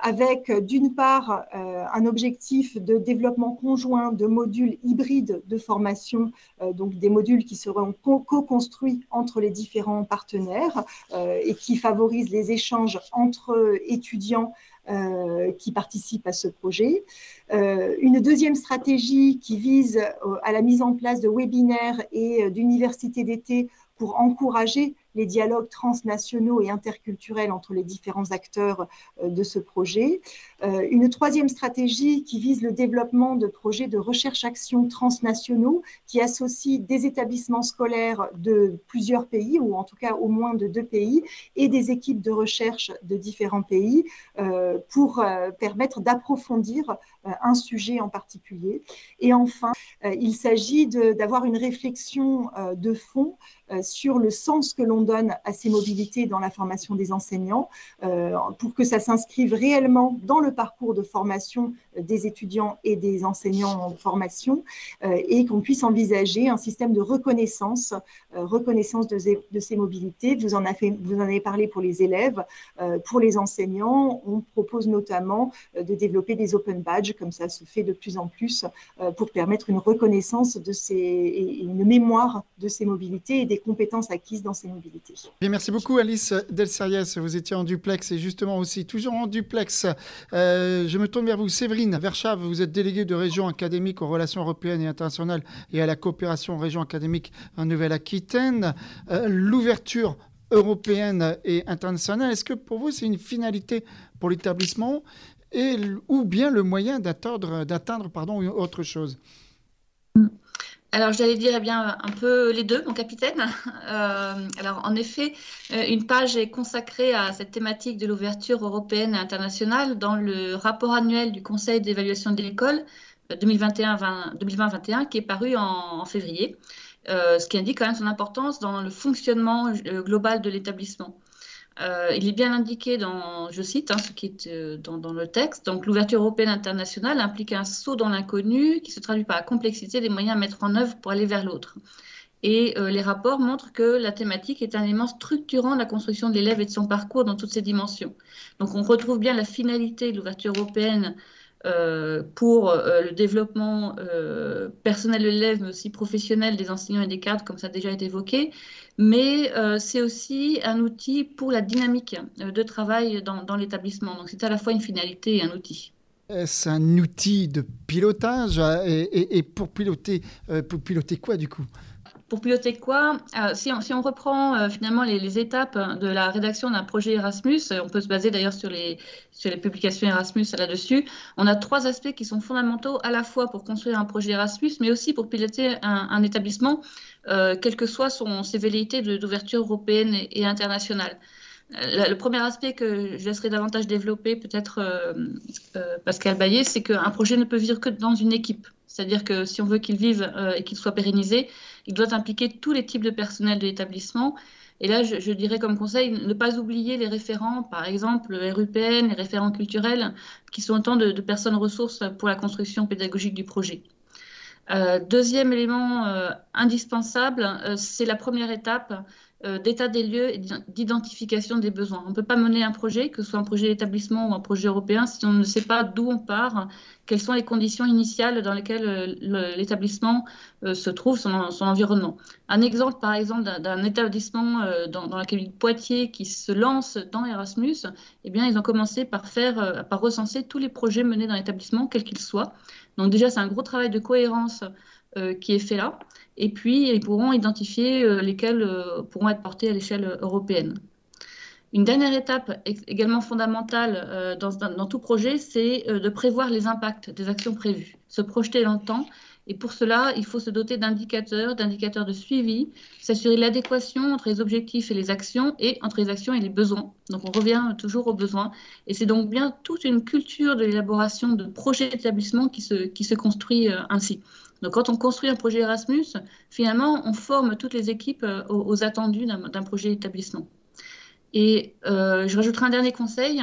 avec d'une part un objectif de développement conjoint de modules hybrides de formation, donc des modules qui seront co-construits entre les différents partenaires et qui favorisent les échanges entre étudiants euh, qui participent à ce projet. Euh, une deuxième stratégie qui vise euh, à la mise en place de webinaires et d'universités d'été pour encourager les dialogues transnationaux et interculturels entre les différents acteurs euh, de ce projet. Euh, une troisième stratégie qui vise le développement de projets de recherche-action transnationaux qui associent des établissements scolaires de plusieurs pays, ou en tout cas au moins de deux pays, et des équipes de recherche de différents pays euh, pour permettre d'approfondir un sujet en particulier. Et enfin, il s'agit d'avoir une réflexion de fond sur le sens que l'on donne à ces mobilités dans la formation des enseignants euh, pour que ça s'inscrive réellement dans le parcours de formation des étudiants et des enseignants en formation euh, et qu'on puisse envisager un système de reconnaissance, euh, reconnaissance de, de, ces mobilités. Vous en, avez, vous en avez parlé pour les élèves. pour les enseignants, on propose notamment de développer des open badges, comme ça se fait de plus en plus, pour permettre une reconnaissance de ces, et une mémoire de ces mobilités et des compétences acquises dans ces mobilités. Bien, merci beaucoup Alice Delsariès. Vous étiez en duplex et justement aussi toujours en duplex. Euh, je me tourne vers vous, Séverine Verschave. Vous êtes déléguée de région académique aux relations européennes et internationales et à la coopération région académique en Nouvelle-Aquitaine. Euh, l'ouverture européenne et internationale, est-ce que pour vous c'est une finalité pour l'établissement? Ou bien le moyen d'atteindre, autre chose alors, j'allais dire eh bien, un peu les deux, mon capitaine. Euh, alors, en effet, euh, une page est consacrée à cette thématique de l'ouverture européenne et internationale dans le rapport annuel du Conseil d'évaluation de l'école 2021-2021 qui est paru en, février, ce qui indique quand même son importance dans le fonctionnement global de l'établissement. Il est bien indiqué dans, je cite, hein, ce qui est dans, dans, le texte, donc l'ouverture européenne internationale implique un saut dans l'inconnu qui se traduit par la complexité des moyens à mettre en œuvre pour aller vers l'autre. Et euh, les rapports montrent que la thématique est un élément structurant de la construction de l'élève et de son parcours dans toutes ses dimensions. Donc on retrouve bien la finalité de l'ouverture européenne euh, pour euh, le développement personnel de l'élève, mais aussi professionnel des enseignants et des cadres, comme ça a déjà été évoqué. Mais c'est aussi un outil pour la dynamique de travail dans, l'établissement. Donc c'est à la fois une finalité et un outil. Est-ce un outil de pilotage et, et pour, piloter, pour piloter quoi du coup? Pour piloter quoi? Euh, si, on, reprend euh, finalement les, étapes de la rédaction d'un projet Erasmus, on peut se baser d'ailleurs sur les, sur les publications Erasmus là-dessus, on a trois aspects qui sont fondamentaux à la fois pour construire un projet Erasmus, mais aussi pour piloter un, établissement, euh, quelles que soient son, ses velléités d'ouverture européenne et, internationale. Le, premier aspect que je laisserai davantage développer, peut-être Pascal Baillet, c'est qu'un projet ne peut vivre que dans une équipe. C'est-à-dire que si on veut qu'il vive et qu'il soit pérennisé, il doit impliquer tous les types de personnel de l'établissement. Et là, je, dirais comme conseil, ne pas oublier les référents, par exemple le RUPN, les référents culturels, qui sont autant de, personnes ressources pour la construction pédagogique du projet. Euh, deuxième élément euh, indispensable, euh, c'est la première étape, d'état des lieux et d'identification des besoins. On ne peut pas mener un projet, que ce soit un projet d'établissement ou un projet européen, si on ne sait pas d'où on part, quelles sont les conditions initiales dans lesquelles l'établissement se trouve, son, environnement. Un exemple, par exemple, d'un établissement dans, dans, la de Poitiers qui se lance dans Erasmus, eh bien, ils ont commencé par par recenser tous les projets menés dans l'établissement, quels qu'ils soient. Donc déjà, c'est un gros travail de cohérence qui est fait là et puis ils pourront identifier euh, lesquels euh, pourront être portés à l'échelle européenne. Une dernière étape également fondamentale euh, dans, tout projet, c'est de prévoir les impacts des actions prévues, se projeter dans le temps. Et pour cela, il faut se doter d'indicateurs, d'indicateurs de suivi, s'assurer l'adéquation entre les objectifs et les actions et entre les actions et les besoins. Donc on revient toujours aux besoins. Et c'est donc bien toute une culture de l'élaboration de projets d'établissement qui se, qui se construit ainsi. Donc quand on construit un projet Erasmus, finalement, on forme toutes les équipes euh, aux, attendus d'un projet d'établissement. Et euh, je rajouterai un dernier conseil.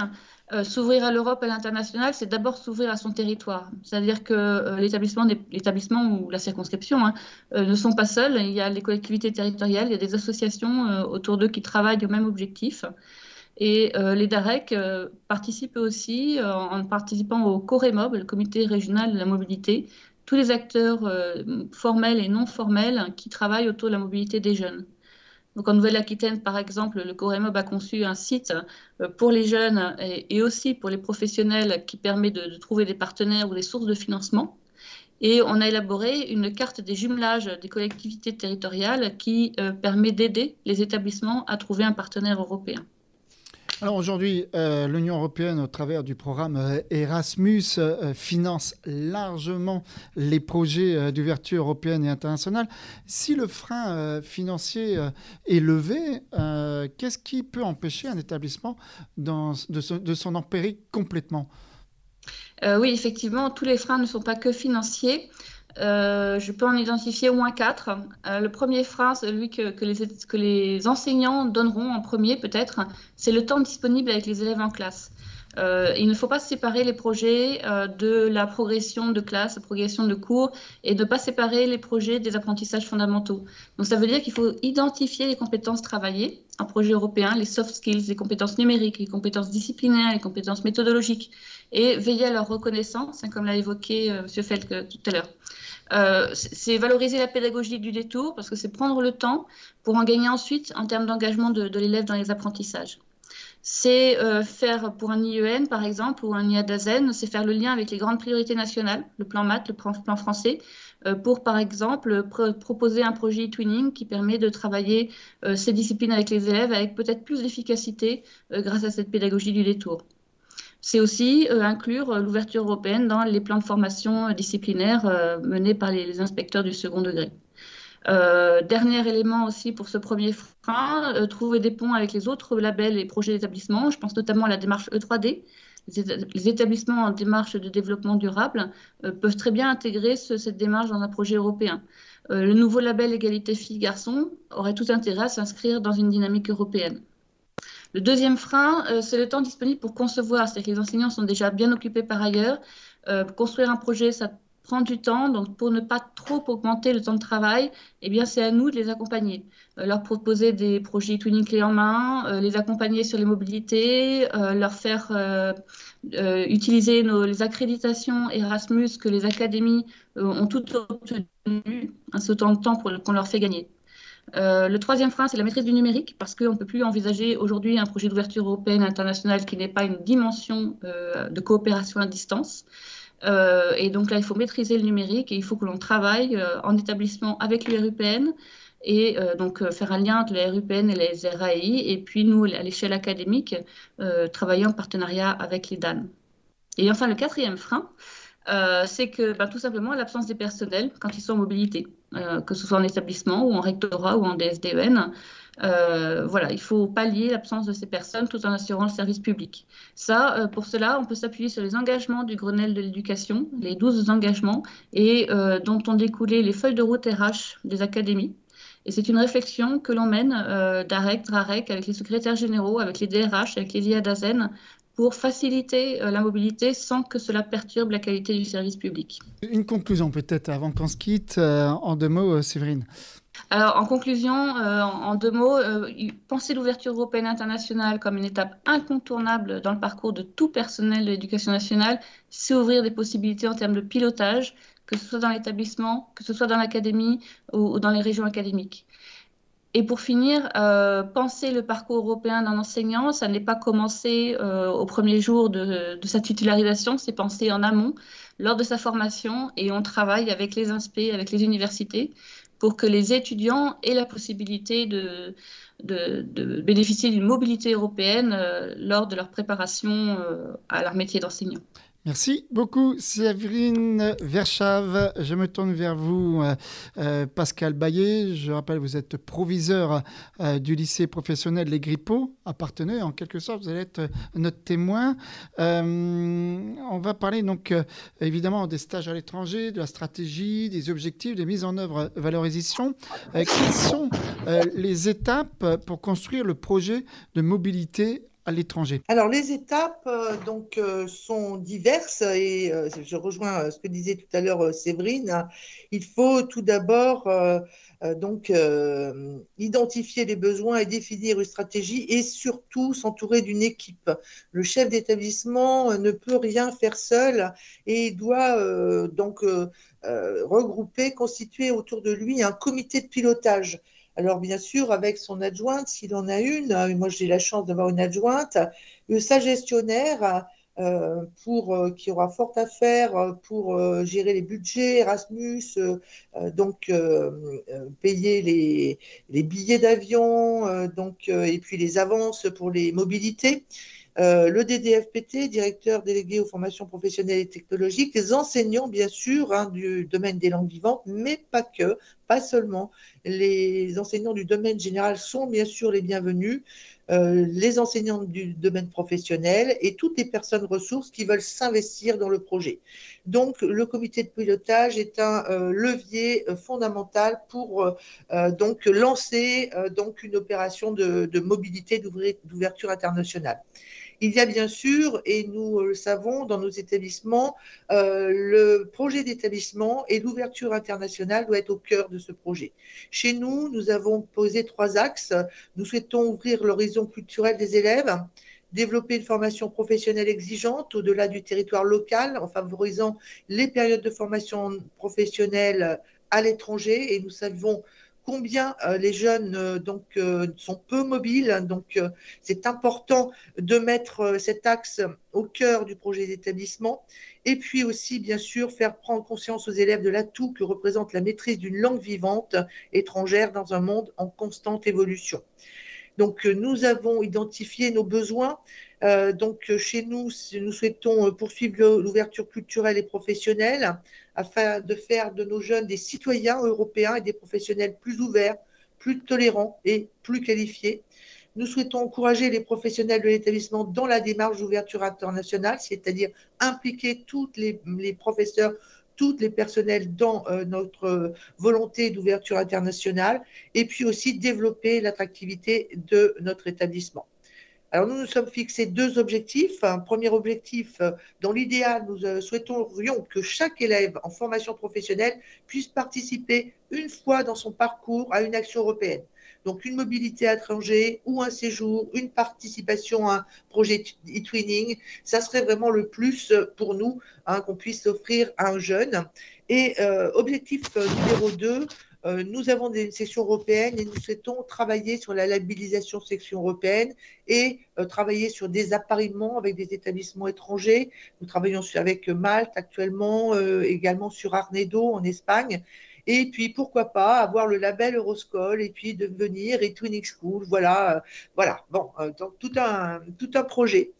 Euh, s'ouvrir à l'Europe et à l'international, c'est d'abord s'ouvrir à son territoire. C'est-à-dire que l'établissement ou la circonscription hein, ne sont pas seuls. Il y a les collectivités territoriales, il y a des associations autour d'eux qui travaillent au même objectif. Et les DAREC participent aussi en participant au COREMOB, le comité régional de la mobilité, tous les acteurs euh, formels et non formels qui travaillent autour de la mobilité des jeunes. Donc en Nouvelle-Aquitaine, par exemple, le Coremob a conçu un site euh, pour les jeunes et, aussi pour les professionnels qui permet de, trouver des partenaires ou des sources de financement. Et on a élaboré une carte des jumelages des collectivités territoriales qui euh, permet d'aider les établissements à trouver un partenaire européen. Alors aujourd'hui, euh, l'Union européenne, au travers du programme euh, Erasmus, euh, finance largement les projets d'ouverture européenne et internationale. Si le frein financier est levé, qu'est-ce qui peut empêcher un établissement de s'en empirer complètement? Oui, effectivement, tous les freins ne sont pas que financiers. Euh, je peux en identifier au moins quatre. Euh, le premier frein, celui que, les, enseignants donneront en premier peut-être, c'est le temps disponible avec les élèves en classe. Euh, il ne faut pas séparer les projets de la progression de classe, la progression de cours, et ne pas séparer les projets des apprentissages fondamentaux. Donc ça veut dire qu'il faut identifier les compétences travaillées en projet européen, les soft skills, les compétences numériques, les compétences disciplinaires, les compétences méthodologiques, et veiller à leur reconnaissance, hein, comme l'a évoqué M. Felk tout à l'heure. Euh, c'est valoriser la pédagogie du détour parce que c'est prendre le temps pour en gagner ensuite en termes d'engagement de, l'élève dans les apprentissages. C'est euh, faire pour un IEN par exemple ou un IADAZEN, c'est faire le lien avec les grandes priorités nationales, le plan maths, le plan, français, euh, pour par exemple proposer un projet e-twinning qui permet de travailler ces disciplines avec les élèves avec peut-être plus d'efficacité grâce à cette pédagogie du détour. C'est aussi euh, inclure euh, l'ouverture européenne dans les plans de formation euh, disciplinaire menés par les, inspecteurs du second degré. Dernier élément aussi pour ce premier frein, trouver des ponts avec les autres labels et projets d'établissement. Je pense notamment à la démarche E3D, les établissements en démarche de développement durable peuvent très bien intégrer cette démarche dans un projet européen. le nouveau label égalité filles-garçons aurait tout intérêt à s'inscrire dans une dynamique européenne. Le deuxième frein, c'est le temps disponible pour concevoir. C'est-à-dire que les enseignants sont déjà bien occupés par ailleurs. construire un projet, ça prendre du temps. Donc, pour ne pas trop augmenter le temps de travail, eh bien, c'est à nous de les accompagner, euh, leur proposer des projets twinning clés en main, euh, les accompagner sur les mobilités, euh, leur faire utiliser nos, les accréditations Erasmus que les académies ont toutes obtenues, un ce temps de temps qu'on leur fait gagner. le troisième frein, c'est la maîtrise du numérique, parce qu'on ne peut plus envisager aujourd'hui un projet d'ouverture européenne internationale qui n'est pas une dimension de coopération à distance. Euh, et donc là, il faut maîtriser le numérique et il faut que l'on travaille euh, en établissement avec l'URUPN et euh, donc faire un lien entre les RUPN et les RAI. Et puis nous, à l'échelle académique, travailler en partenariat avec les DAN. Et enfin, le quatrième frein, c'est que ben, tout simplement l'absence des personnels quand ils sont en mobilité, que ce soit en établissement ou en rectorat ou en DSDEN. Euh, voilà, il faut pallier l'absence de ces personnes tout en assurant le service public. Ça, euh, pour cela, on peut s'appuyer sur les engagements du Grenelle de l'éducation, les 12 engagements, et euh, dont ont découlé les feuilles de route RH des académies. Et c'est une réflexion que l'on mène d'AREC, DRAREC, avec les secrétaires généraux, avec les DRH, avec les IADAZEN, pour faciliter la mobilité sans que cela perturbe la qualité du service public. Une conclusion peut-être avant qu'on se quitte, en deux mots, Séverine. Alors, en conclusion, euh, en, deux mots, euh, penser l'ouverture européenne internationale comme une étape incontournable dans le parcours de tout personnel de l'éducation nationale, c'est ouvrir des possibilités en termes de pilotage, que ce soit dans l'établissement, que ce soit dans l'académie ou, dans les régions académiques. Et pour finir, euh, penser le parcours européen d'un enseignant, ça n'est pas commencer au premier jour de, sa titularisation, c'est penser en amont, lors de sa formation, et on travaille avec les inspects, avec les universités pour que les étudiants aient la possibilité de, bénéficier d'une mobilité européenne euh, lors de leur préparation euh, à leur métier d'enseignant. Merci beaucoup, Séverine Verschave. Je me tourne vers vous, euh, euh, Pascal Baillet. Je rappelle, vous êtes proviseur euh, du lycée professionnel Les Grippots, appartenez en quelque sorte, vous allez être notre témoin. on va parler donc évidemment des stages à l'étranger, de la stratégie, des objectifs, des mises en œuvre, valorisation. quelles sont les étapes pour construire le projet de mobilité Alors les étapes euh, donc euh, sont diverses et euh, je rejoins ce que disait tout à l'heure Séverine. Il faut tout d'abord donc identifier les besoins et définir une stratégie et surtout s'entourer d'une équipe. Le chef d'établissement ne peut rien faire seul et doit donc regrouper, constituer autour de lui un comité de pilotage alors bien sûr, avec son adjointe, s'il en a une, hein, moi j'ai la chance d'avoir une adjointe, sa gestionnaire euh, pour, euh, qui aura fort à faire pour euh, gérer les budgets Erasmus, donc payer les, les billets d'avion, donc et puis les avances pour les mobilités. Euh, le DDFPT, directeur délégué aux formations professionnelles et technologiques, les enseignants, bien sûr, hein, du domaine des langues vivantes, mais pas que, pas seulement. Les enseignants du domaine général sont bien sûr les bienvenus, euh, les enseignants du domaine professionnel et toutes les personnes ressources qui veulent s'investir dans le projet. Donc, le comité de pilotage est un euh, levier fondamental pour lancer une opération de mobilité d'ouverture internationale. Il y a bien sûr, et nous le savons dans nos établissements, euh, le projet d'établissement et l'ouverture internationale doit être au cœur de ce projet. Chez nous, nous avons posé trois axes. Nous souhaitons ouvrir l'horizon culturel des élèves, développer une formation professionnelle exigeante au-delà du territoire local en favorisant les périodes de formation professionnelle à l'étranger. Et nous savons combien euh, les jeunes euh, donc euh, sont peu mobiles. Donc c'est important de mettre cet axe au cœur du projet d'établissement. Et puis aussi, bien sûr, faire prendre conscience aux élèves de l'atout que représente la maîtrise d'une langue vivante étrangère dans un monde en constante évolution. Donc, nous avons identifié nos besoins. donc, chez nous, nous souhaitons poursuivre l'ouverture culturelle et professionnelle afin de faire de nos jeunes des citoyens européens et des professionnels plus ouverts, plus tolérants et plus qualifiés. Nous souhaitons encourager les professionnels de l'établissement dans la démarche d'ouverture internationale, c'est-à-dire impliquer tous les, professeurs, tous les personnels dans euh, notre volonté d'ouverture internationale, et puis aussi développer l'attractivité de notre établissement. Alors nous nous sommes fixés deux objectifs. Un premier objectif, euh, dans l'idéal, nous euh, souhaiterions que chaque élève en formation professionnelle puisse participer une fois dans son parcours à une action européenne. Donc une mobilité à l'étranger ou un séjour, une participation à un projet e-twinning, ça serait vraiment le plus pour nous hein, qu'on puisse offrir à un jeune. Et euh, objectif numéro 2, euh, nous avons des sections européennes et nous souhaitons travailler sur la labellisation section européenne et euh, travailler sur des appariements avec des établissements étrangers. Nous travaillons avec Malte actuellement, euh, également sur Arnedo en Espagne. Et puis, pourquoi pas avoir le label Euroschool et puis devenir et Twinning School. Voilà, voilà. Bon, donc tout un, tout un projet.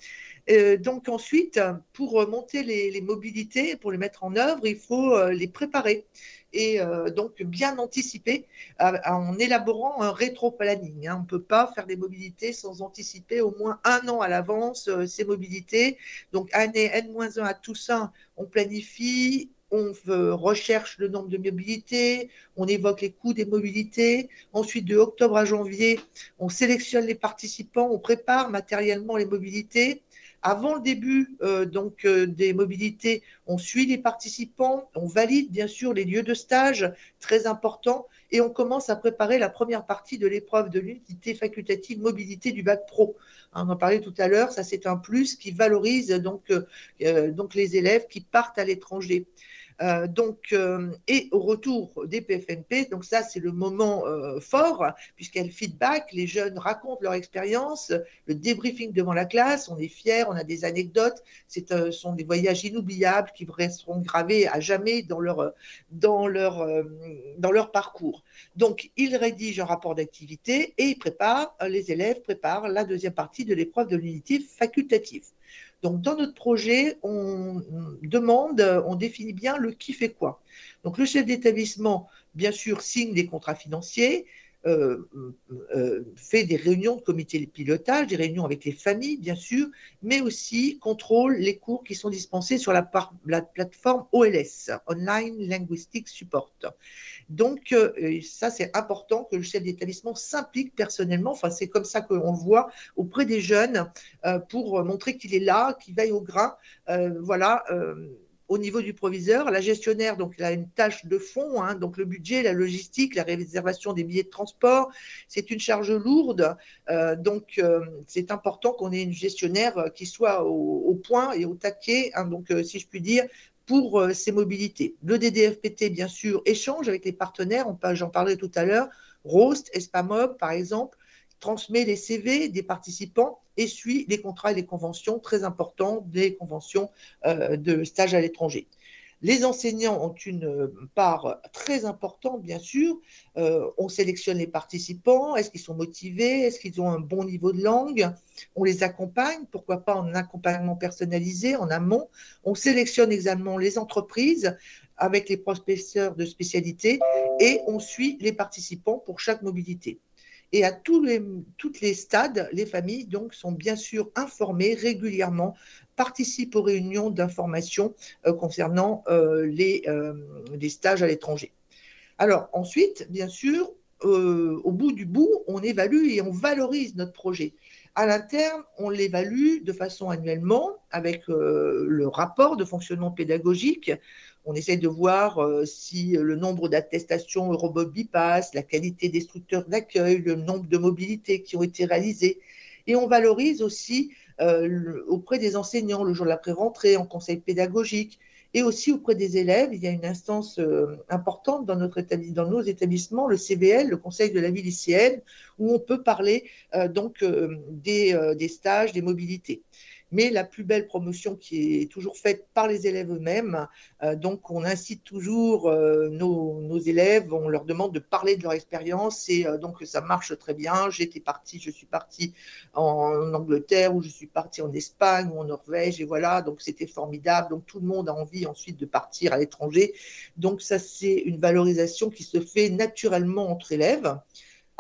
donc ensuite, pour monter les, les, mobilités, pour les mettre en œuvre, il faut les préparer et euh, donc bien anticiper en élaborant un rétro-planning. Hein. On ne peut pas faire des mobilités sans anticiper au moins un an à l'avance euh, ces mobilités. Donc année N-1 à Toussaint, on planifie, on recherche le nombre de mobilités, on évoque les coûts des mobilités. Ensuite, de octobre à janvier, on sélectionne les participants, on prépare matériellement les mobilités. Avant le début euh, donc euh, des mobilités, on suit les participants, on valide bien sûr les lieux de stage, très important, et on commence à préparer la première partie de l'épreuve de l'unité facultative mobilité du bac pro. Hein, on en parlait tout à l'heure, ça c'est un plus qui valorise donc, euh, donc les élèves qui partent à l'étranger. Euh, donc, euh, et au retour des PFNP, donc ça c'est le moment euh, fort, puisqu'il y a le feedback, les jeunes racontent leur expérience, le débriefing devant la classe, on est fiers, on a des anecdotes, ce sont des voyages inoubliables qui resteront gravés à jamais dans leur, dans leur, dans leur parcours. Donc, ils rédigent un rapport d'activité et ils préparent, les élèves préparent la deuxième partie de l'épreuve de l'unité facultative. Donc, dans notre projet, on demande, on définit bien le qui fait quoi. Donc, le chef d'établissement, bien sûr, signe des contrats financiers, fait des réunions de comité de pilotage, des réunions avec les familles, bien sûr, mais aussi contrôle les cours qui sont dispensés sur la, plateforme OLS, Online Linguistic Support. Donc, euh, ça, c'est important que le chef d'établissement s'implique personnellement. Enfin, c'est comme ça qu'on voit auprès des jeunes pour montrer qu'il est là, qu'il veille au grain. voilà au niveau du proviseur. La gestionnaire, donc, elle a une tâche de fond, hein, donc le budget, la logistique, la réservation des billets de transport, c'est une charge lourde. Euh, donc, euh, c'est important qu'on ait une gestionnaire qui soit au, point et au taquet, hein, donc, euh, si je puis dire, pour ces mobilités. Le DDFPT, bien sûr, échange avec les partenaires, j'en parlais tout à l'heure, Roast, Espamob, par exemple, transmet les CV des participants et suit les contrats et les conventions très importants des conventions euh, de stage à l'étranger. Les enseignants ont une part très importante, bien sûr. Euh, on sélectionne les participants. Est-ce qu'ils sont motivés? Est-ce qu'ils ont un bon niveau de langue? On les accompagne, pourquoi pas en accompagnement personnalisé, en amont? On sélectionne également les entreprises avec les professeurs de spécialité et on suit les participants pour chaque mobilité. Et à tous les, toutes les stades, les familles donc sont bien sûr informées régulièrement, participent aux réunions d'information euh, concernant euh, les, euh, les, stages à l'étranger. Alors ensuite, bien sûr, au bout du bout, on évalue et on valorise notre projet. À l'interne, on l'évalue de façon annuellement avec le rapport de fonctionnement pédagogique on essaie de voir euh, si le nombre d'attestations Eurobob passe, la qualité des structures d'accueil, le nombre de mobilités qui ont été réalisées. Et on valorise aussi euh, auprès des enseignants le jour de la pré-rentrée en conseil pédagogique et aussi auprès des élèves. Il y a une instance euh, importante dans, nos établissements, le CVL, le Conseil de la vie lycéenne, où on peut parler donc des stages, des mobilités mais la plus belle promotion qui est toujours faite par les élèves eux-mêmes. Euh, donc, on incite toujours euh, nos, élèves, on leur demande de parler de leur expérience et euh, donc ça marche très bien. J'étais partie, je suis partie en Angleterre ou je suis partie en Espagne ou en Norvège et voilà, donc c'était formidable. Donc, tout le monde a envie ensuite de partir à l'étranger. Donc, ça, c'est une valorisation qui se fait naturellement entre élèves.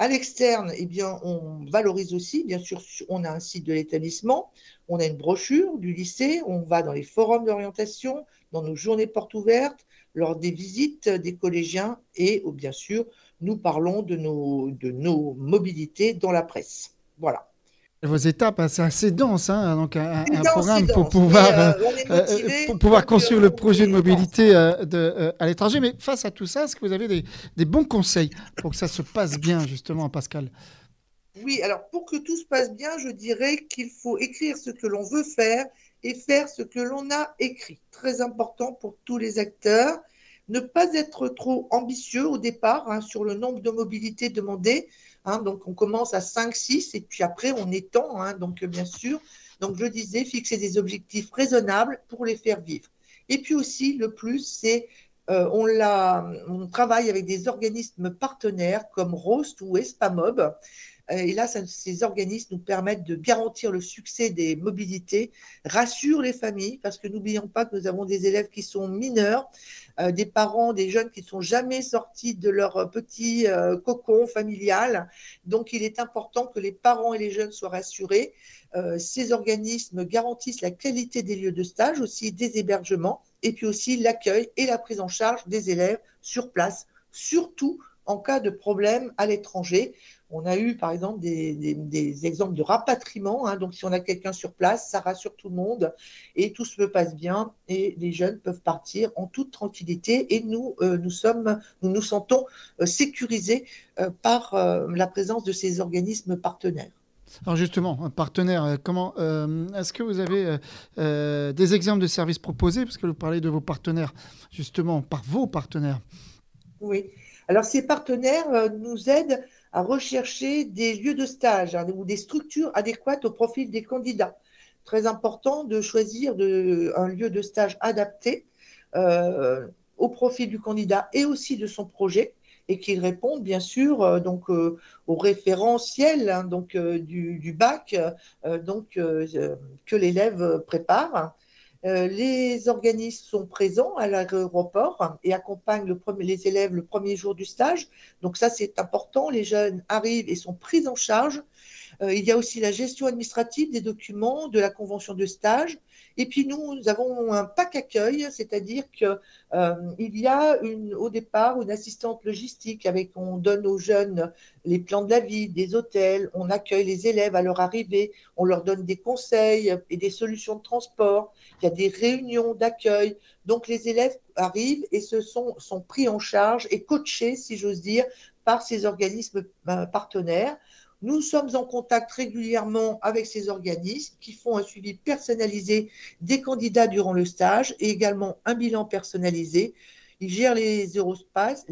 À l'externe, eh bien, on valorise aussi, bien sûr, on a un site de l'établissement, on a une brochure du lycée, on va dans les forums d'orientation, dans nos journées portes ouvertes, lors des visites des collégiens et, oh, bien sûr, nous parlons de nos, de nos mobilités dans la presse. Voilà. Vos étapes, hein, c'est assez dense, hein, donc un, programme pour pouvoir, euh, euh, pour pouvoir construire le projet de mobilité euh, de, à l'étranger. Mais face à tout ça, est-ce que vous avez des, des, bons conseils pour que ça se passe bien, justement, Pascal? Oui, alors pour que tout se passe bien, je dirais qu'il faut écrire ce que l'on veut faire et faire ce que l'on a écrit. Très important pour tous les acteurs. Ne pas être trop ambitieux au départ hein, sur le nombre de mobilités demandées Hein, donc, on commence à 5, 6 et puis après, on étend. Hein, donc, bien sûr, donc je disais, fixer des objectifs raisonnables pour les faire vivre. Et puis aussi, le plus, c'est euh, on, travaille avec des organismes partenaires comme ROST ou ESPAMOB. Et là, ces organismes nous permettent de garantir le succès des mobilités, rassurent les familles, parce que n'oublions pas que nous avons des élèves qui sont mineurs, euh, des parents, des jeunes qui ne sont jamais sortis de leur petit euh, cocon familial. Donc, il est important que les parents et les jeunes soient rassurés. Euh, ces organismes garantissent la qualité des lieux de stage, aussi des hébergements, et puis aussi l'accueil et la prise en charge des élèves sur place, surtout en cas de problème à l'étranger. On a eu, par exemple, des, exemples de rapatriement. Hein. donc, si on a quelqu'un sur place, ça rassure tout le monde et tout se passe bien et les jeunes peuvent partir en toute tranquillité. Et nous, euh, nous, sommes, nous nous sentons euh, sécurisés euh, par la présence de ces organismes partenaires. Alors justement, un partenaire, comment est-ce que vous avez des exemples de services proposés? Parce que vous parlez de vos partenaires, justement, par vos partenaires. Oui. Alors ces partenaires nous aident à rechercher des lieux de stage hein, ou des structures adéquates au profil des candidats. Très important de choisir un lieu de stage adapté euh, au profil du candidat et aussi de son projet et qu'il réponde bien sûr euh, donc euh, au référentiel hein, du, bac que l'élève prépare les organismes sont présents à l'aéroport et accompagnent les élèves le premier jour du stage. Donc ça, c'est important. Les jeunes arrivent et sont pris en charge. Euh, il y a aussi la gestion administrative des documents, de la convention de stage. Et puis nous, nous avons un pack accueil, c'est-à-dire qu'il euh, y a au départ une assistante logistique avec on donne aux jeunes les plans de la vie, des hôtels, on accueille les élèves à leur arrivée, on leur donne des conseils et des solutions de transport. Il y a des réunions d'accueil. Donc les élèves arrivent et se sont, sont pris en charge et coachés, si j'ose dire, par ces organismes euh, partenaires. Nous sommes en contact régulièrement avec ces organismes qui font un suivi personnalisé des candidats durant le stage et également un bilan personnalisé. Ils gèrent les Europass,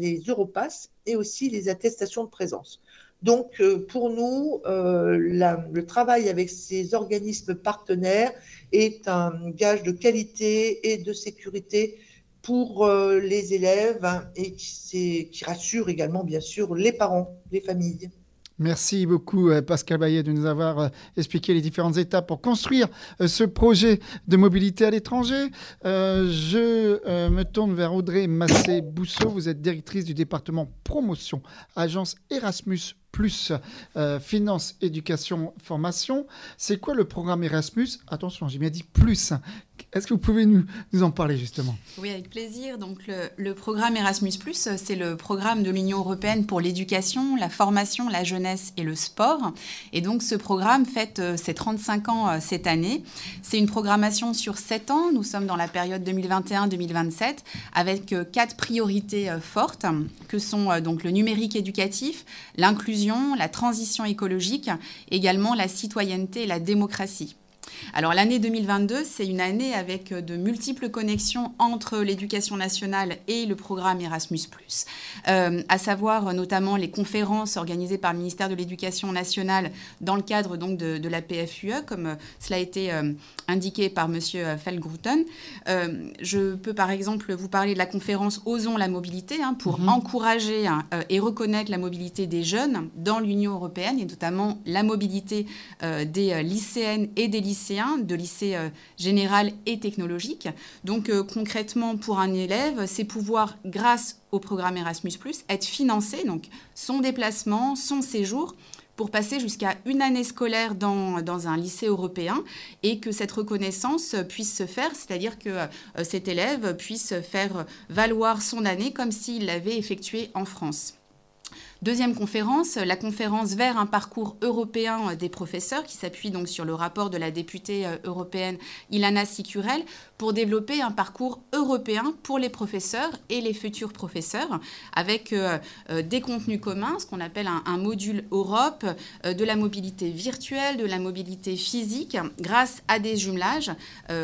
et aussi les attestations de présence. Donc, euh, pour nous, euh, le travail avec ces organismes partenaires est un gage de qualité et de sécurité pour euh, les élèves et qui rassure également, bien sûr, les parents, les familles. Merci beaucoup euh, Pascal Bayet de nous avoir euh, expliqué les différentes étapes pour construire euh, ce projet de mobilité à l'étranger. je me tourne vers Audrey Massé-Bousseau. Vous êtes directrice du département promotion, agence Erasmus plus finance, éducation, formation. C'est quoi le programme Erasmus? Attention, j'ai bien dit plus. Est-ce que vous pouvez nous, nous, en parler justement? Oui, avec plaisir. Donc le, programme Erasmus, c'est le programme de l'Union européenne pour l'éducation, la formation, la jeunesse et le sport. Et donc ce programme fête euh, ses 35 ans euh, cette année. C'est une programmation sur 7 ans. Nous sommes dans la période 2021-2027 avec euh, quatre priorités fortes que sont donc le numérique éducatif, l'inclusion, la transition écologique, également la citoyenneté et la démocratie. Alors l'année 2022, c'est une année avec de multiples connexions entre l'éducation nationale et le programme Erasmus ⁇ euh, à savoir notamment les conférences organisées par le ministère de l'Éducation nationale dans le cadre donc de, la PFUE, comme euh, cela a été euh, indiqué par M. Felgrouten. Euh, je peux par exemple vous parler de la conférence Osons la mobilité hein, pour mhm. encourager hein, et reconnaître la mobilité des jeunes dans l'Union européenne et notamment la mobilité des lycéennes et des lycéens de lycée général et technologique. Donc concrètement, pour un élève, c'est pouvoir, grâce au programme Erasmus, être financé, donc son déplacement, son séjour pour passer jusqu'à une année scolaire dans, dans, un lycée européen et que cette reconnaissance puisse se faire, c'est-à-dire que euh, cet élève puisse faire valoir son année comme s'il l'avait effectuée en France. Deuxième conférence, la conférence vers un parcours européen des professeurs qui s'appuie donc sur le rapport de la députée euh, européenne Ilana Sicurel pour développer un parcours européen pour les professeurs et les futurs professeurs avec euh, euh, des contenus communs, ce qu'on appelle un, module Europe, de la mobilité virtuelle, de la mobilité physique grâce à des jumelages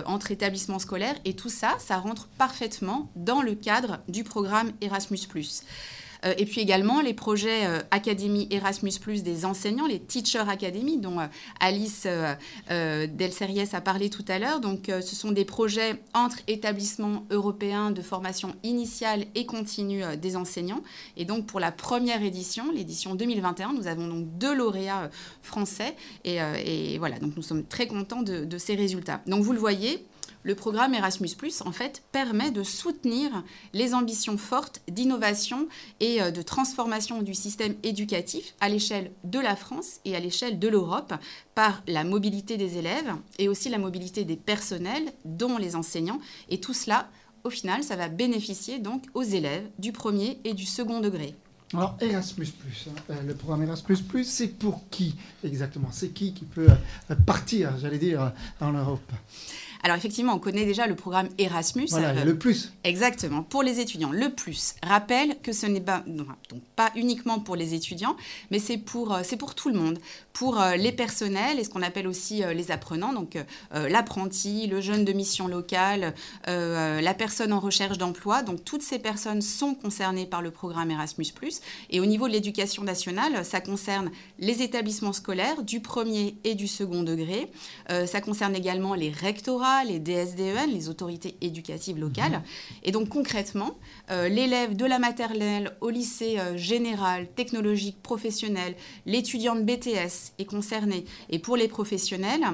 entre établissements scolaires. Et tout ça, ça rentre parfaitement dans le cadre du programme Erasmus ⁇ euh, et puis également les projets euh, Académie Erasmus, des enseignants, les Teacher Academy, dont euh, Alice Delseries a parlé tout à l'heure. Donc, ce sont des projets entre établissements européens de formation initiale et continue des enseignants. Et donc, pour la première édition, l'édition 2021, nous avons donc deux lauréats français. Et, voilà, donc nous sommes très contents de ces résultats. Donc, vous le voyez, le programme Erasmus, en fait, permet de soutenir les ambitions fortes d'innovation et euh, de transformation du système éducatif à l'échelle de la France et à l'échelle de l'Europe par la mobilité des élèves et aussi la mobilité des personnels, dont les enseignants. Et tout cela, au final, ça va bénéficier donc aux élèves du premier et du second degré. Alors Erasmus, hein, euh, le programme Erasmus, c'est pour qui exactement? C'est qui qui peut euh, partir, j'allais dire, en Europe alors effectivement, on connaît déjà le programme Erasmus. Voilà, le plus. Exactement, pour les étudiants. Le plus. Rappelle que ce n'est pas, donc pas uniquement pour les étudiants, mais c'est pour, euh, c'est pour tout le monde. Pour euh, les personnels et ce qu'on appelle aussi euh, les apprenants, donc l'apprenti, le jeune de mission locale, la personne en recherche d'emploi. Donc toutes ces personnes sont concernées par le programme Erasmus. Et au niveau de l'éducation nationale, ça concerne les établissements scolaires du premier et du second degré. ça concerne également les rectorats les DSDEN, les autorités éducatives locales. Mhm. Et donc concrètement, euh, l'élève de la maternelle au lycée euh, général, technologique, professionnel, l'étudiant de BTS est concerné. Et pour les professionnels,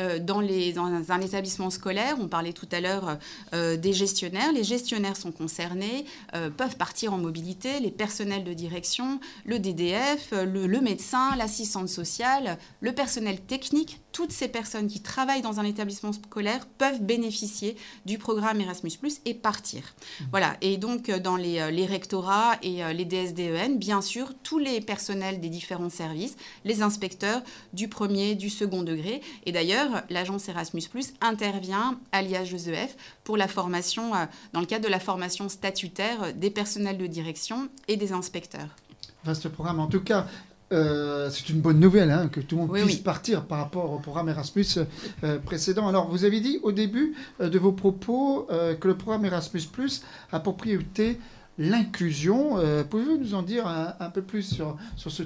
euh, dans, les, dans, un établissement scolaire, on parlait tout à l'heure euh, des gestionnaires, les gestionnaires sont concernés, euh, peuvent partir en mobilité, les personnels de direction, le DDF, le, le médecin, l'assistante sociale, le personnel technique, toutes ces personnes qui travaillent dans un établissement scolaire peuvent bénéficier du programme Erasmus ⁇ et partir. Mmh. Voilà, et donc dans les, les rectorats et les DSDEN, bien sûr, tous les personnels des différents services, les inspecteurs du premier, du second degré, et d'ailleurs, l'agence Erasmus intervient à l'IHESEF pour la formation, euh, dans le cadre de la formation statutaire des personnels de direction et des inspecteurs. Vaste programme. En tout cas, euh, c'est une bonne nouvelle hein, que tout le monde puisse partir par rapport au programme Erasmus euh, précédent. Alors, vous avez dit au début de vos propos que le programme Erasmus a pour priorité l'inclusion. Pouvez-vous nous en dire un, un peu plus sur, sur ce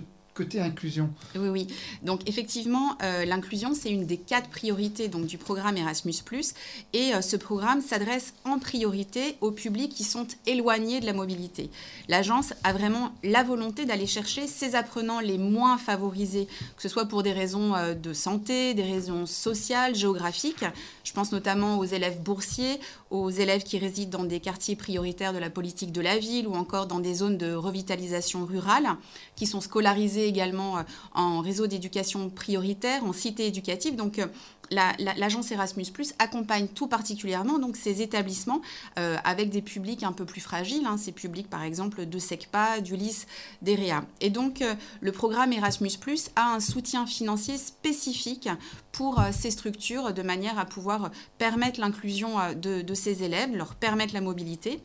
inclusion. Oui, oui. Donc effectivement, euh, l'inclusion, c'est une des quatre priorités donc, du programme Erasmus ⁇ et euh, ce programme s'adresse en priorité aux publics qui sont éloignés de la mobilité. L'agence a vraiment la volonté d'aller chercher ces apprenants les moins favorisés, que ce soit pour des raisons euh, de santé, des raisons sociales, géographiques. Je pense notamment aux élèves boursiers, aux élèves qui résident dans des quartiers prioritaires de la politique de la ville ou encore dans des zones de revitalisation rurale, qui sont scolarisés également euh, en réseau d'éducation prioritaire, en cité éducative. Donc, euh, l'agence Erasmus accompagne tout particulièrement donc ces établissements euh, avec des publics un peu plus fragiles, hein, ces publics par exemple de SECPA, d'ULIS, d'EREA. Et donc le programme Erasmus a un soutien financier spécifique pour ces structures de manière à pouvoir permettre l'inclusion de, de ces élèves, leur permettre la mobilité.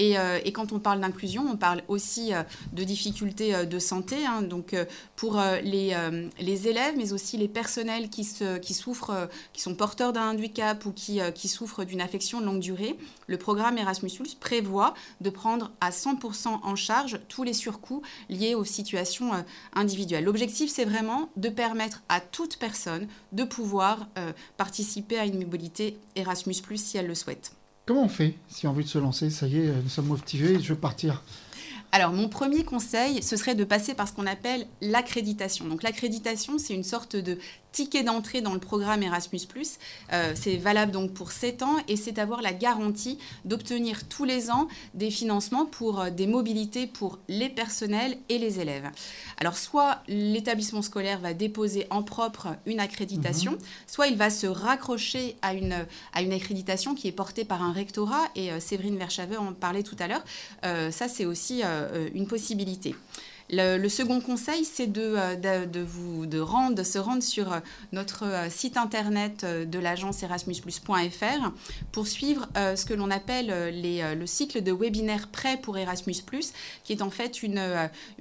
Euh, et, quand on parle d'inclusion, on parle aussi euh, de difficultés euh, de santé. Hein. donc pour les, élèves, mais aussi les personnels qui, souffrent, qui sont porteurs d'un handicap ou qui souffrent d'une affection de longue durée, le programme Erasmus prévoit de prendre à 100% en charge tous les surcoûts liés aux situations individuelles. L'objectif, c'est vraiment de permettre à toute personne de pouvoir participer à une mobilité Erasmus si elle le souhaite. Comment on fait si on a envie de se lancer? Ça y est, nous sommes motivés, je veux partir. Alors, mon premier conseil, ce serait de passer par ce qu'on appelle l'accréditation. Donc, l'accréditation, c'est une sorte de ticket d'entrée dans le programme Erasmus+. Euh, c'est valable donc pour 7 ans et c'est avoir la garantie d'obtenir tous les ans des financements pour euh, des mobilités pour les personnels et les élèves. Alors soit l'établissement scolaire va déposer en propre une accréditation, mhm. soit il va se raccrocher à une, à une accréditation qui est portée par un rectorat et euh, Séverine Verschave en parlait tout à l'heure. ça, c'est aussi une possibilité. Le, second conseil, c'est euh, de, vous, de, rendre, de se rendre sur euh, notre euh, site internet de l'agence erasmusplus.fr pour suivre ce que l'on appelle le cycle de webinaires prêts pour Erasmus+, qui est en fait une,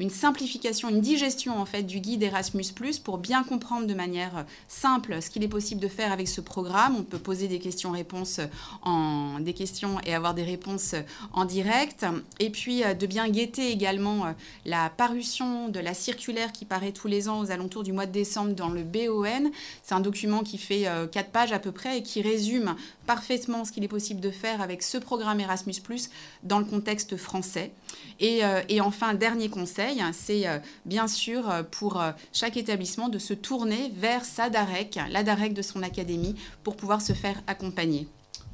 simplification, une digestion en fait du guide Erasmus+, pour bien comprendre de manière simple ce qu'il est possible de faire avec ce programme. On peut poser des questions-réponses des questions et avoir des réponses en direct, et puis de bien guetter également la de la circulaire qui paraît tous les ans aux alentours du mois de décembre dans le BON. C'est un document qui fait euh, quatre pages à peu près et qui résume parfaitement ce qu'il est possible de faire avec ce programme Erasmus ⁇ dans le contexte français. Et, euh, enfin, dernier conseil, c'est euh, bien sûr pour chaque établissement de se tourner vers sa DAREC, la DAREC de son académie, pour pouvoir se faire accompagner.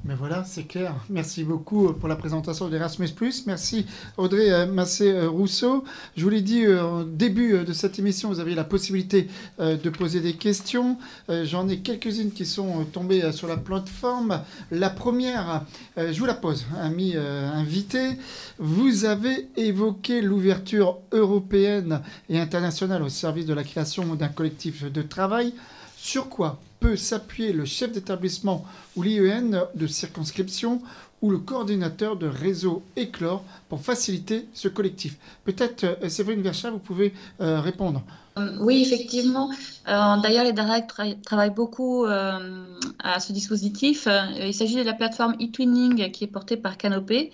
Mais voilà, c'est clair. Merci beaucoup pour la présentation d'Erasmus. Merci Audrey euh, Massé-Rousseau. Je vous l'ai dit euh, au début euh, de cette émission, vous avez la possibilité de poser des questions. J'en ai quelques-unes qui sont tombées sur la plateforme. La première, je vous la pose, ami invité. Vous avez évoqué l'ouverture européenne et internationale au service de la création d'un collectif de travail. Sur quoi peut s'appuyer le chef d'établissement ou l'IEN de circonscription ou le coordinateur de réseau Éclore pour faciliter ce collectif. Peut-être, euh, Séverine Vercha, vous pouvez euh, répondre. Euh, oui, effectivement. D'ailleurs, les DAREC travaillent beaucoup à ce dispositif. il s'agit de la plateforme eTwinning qui est portée par Canopé,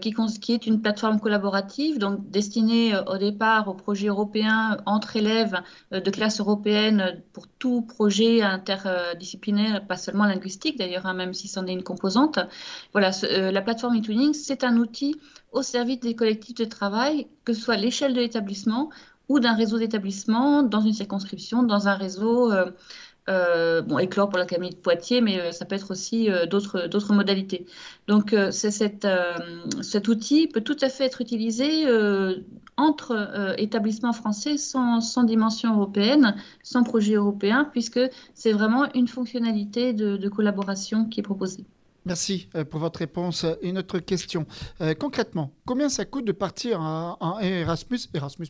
qui, qui, est une plateforme collaborative, donc destinée au départ aux projets européens entre élèves de classe européenne pour tout projet interdisciplinaire, pas seulement linguistique d'ailleurs, hein, même si c'en est une composante. Voilà, la plateforme eTwinning, c'est un outil au service des collectifs de travail, que ce soit l'échelle de l'établissement ou d'un réseau d'établissements, dans une circonscription, dans un réseau, euh, euh, bon, éclore pour l'académie de Poitiers, mais euh, ça peut être aussi d'autres, modalités. Donc, c'est cet outil peut tout à fait être utilisé entre établissements français sans, dimension européenne, sans projet européen, puisque c'est vraiment une fonctionnalité de collaboration qui est proposée. Merci euh, pour votre réponse. Une autre question. Euh, concrètement, combien ça coûte de partir en, Erasmus, Erasmus,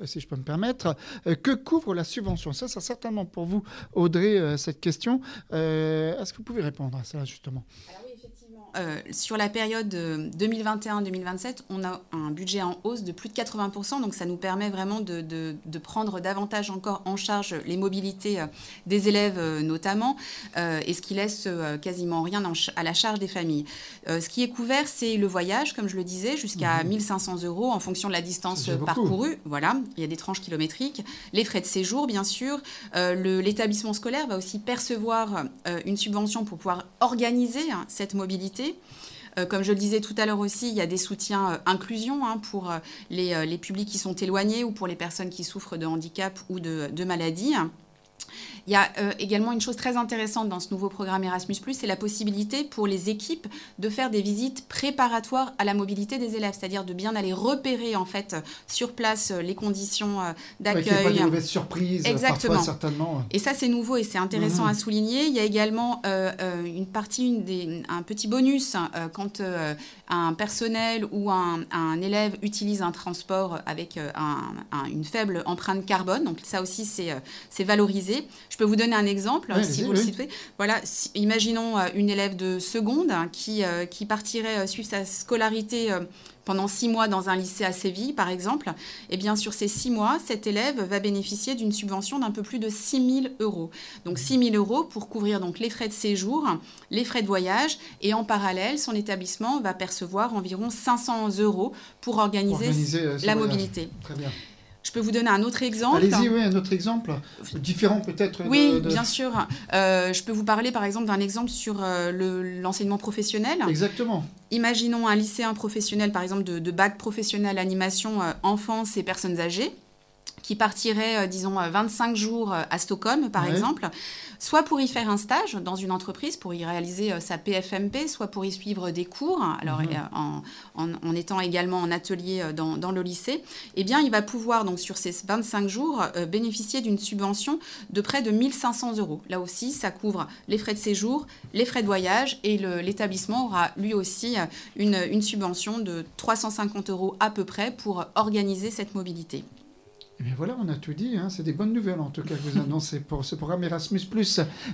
euh, si je peux me permettre Que couvre la subvention? Ça, c'est certainement pour vous, Audrey, cette question. Est-ce que vous pouvez répondre à ça, justement? Euh, sur la période 2021-2027, on a un budget en hausse de plus de 80%, donc ça nous permet vraiment de, prendre davantage encore en charge les mobilités euh, des élèves euh, notamment, et ce qui laisse quasiment rien à la charge des familles. ce qui est couvert, c'est le voyage, comme je le disais, jusqu'à 1500 mmh. euros en fonction de la distance parcourue. Voilà, il y a des tranches kilométriques. Les frais de séjour, bien sûr. L'établissement scolaire va aussi percevoir une subvention pour pouvoir organiser hein, cette mobilité euh, comme je le disais tout à l'heure aussi, il y a des soutiens euh, inclusion hein, pour euh, les, publics qui sont éloignés ou pour les personnes qui souffrent de handicap ou de, de maladies. Il y a euh, également une chose très intéressante dans ce nouveau programme Erasmus, c'est la possibilité pour les équipes de faire des visites préparatoires à la mobilité des élèves, c'est-à-dire de bien aller repérer en fait sur place euh, les conditions d'accueil. Euh, ouais, pas de surprises, Exactement. Parfois, certainement. Et ça, c'est nouveau et c'est intéressant mhm. à souligner. Il y a également une partie, une des, un petit bonus quand un personnel ou un, un, élève utilise un transport avec une faible empreinte carbone. Donc ça aussi, c'est valorisé. Je peux vous donner un exemple, si vous le citez. Voilà, imaginons euh, une élève de seconde qui, euh, qui partirait euh, suivre sa scolarité pendant six mois dans un lycée à Séville, par exemple, eh bien, sur ces six mois, cet élève va bénéficier d'une subvention d'un peu plus de 6 000 euros. Donc, 6 000 euros pour couvrir donc, les frais de séjour, les frais de voyage, et en parallèle, son établissement va percevoir environ 500 euros pour organiser, la mobilité. Très bien. Je peux vous donner un autre exemple. Allez-y, oui, un autre exemple. Différent peut-être. Oui, bien sûr. Euh, je peux vous parler par exemple d'un exemple sur euh, l'enseignement professionnel. Exactement. Imaginons un lycéen professionnel, par exemple, de, bac professionnel animation euh, enfance et personnes âgées qui partirait, disons, 25 jours à Stockholm, par exemple, soit pour y faire un stage dans une entreprise, pour y réaliser sa PFMP, soit pour y suivre des cours, alors mhm. en, étant également en atelier dans, dans, le lycée, eh bien, il va pouvoir, donc, sur ces 25 jours, bénéficier d'une subvention de près de 1500 euros. Là aussi, ça couvre les frais de séjour, les frais de voyage et l'établissement aura lui aussi une, une subvention de 350 euros à peu près pour organiser cette mobilité. Mais eh voilà, on a tout dit. Hein. C'est des bonnes nouvelles en tout cas que vous annoncez pour ce programme Erasmus.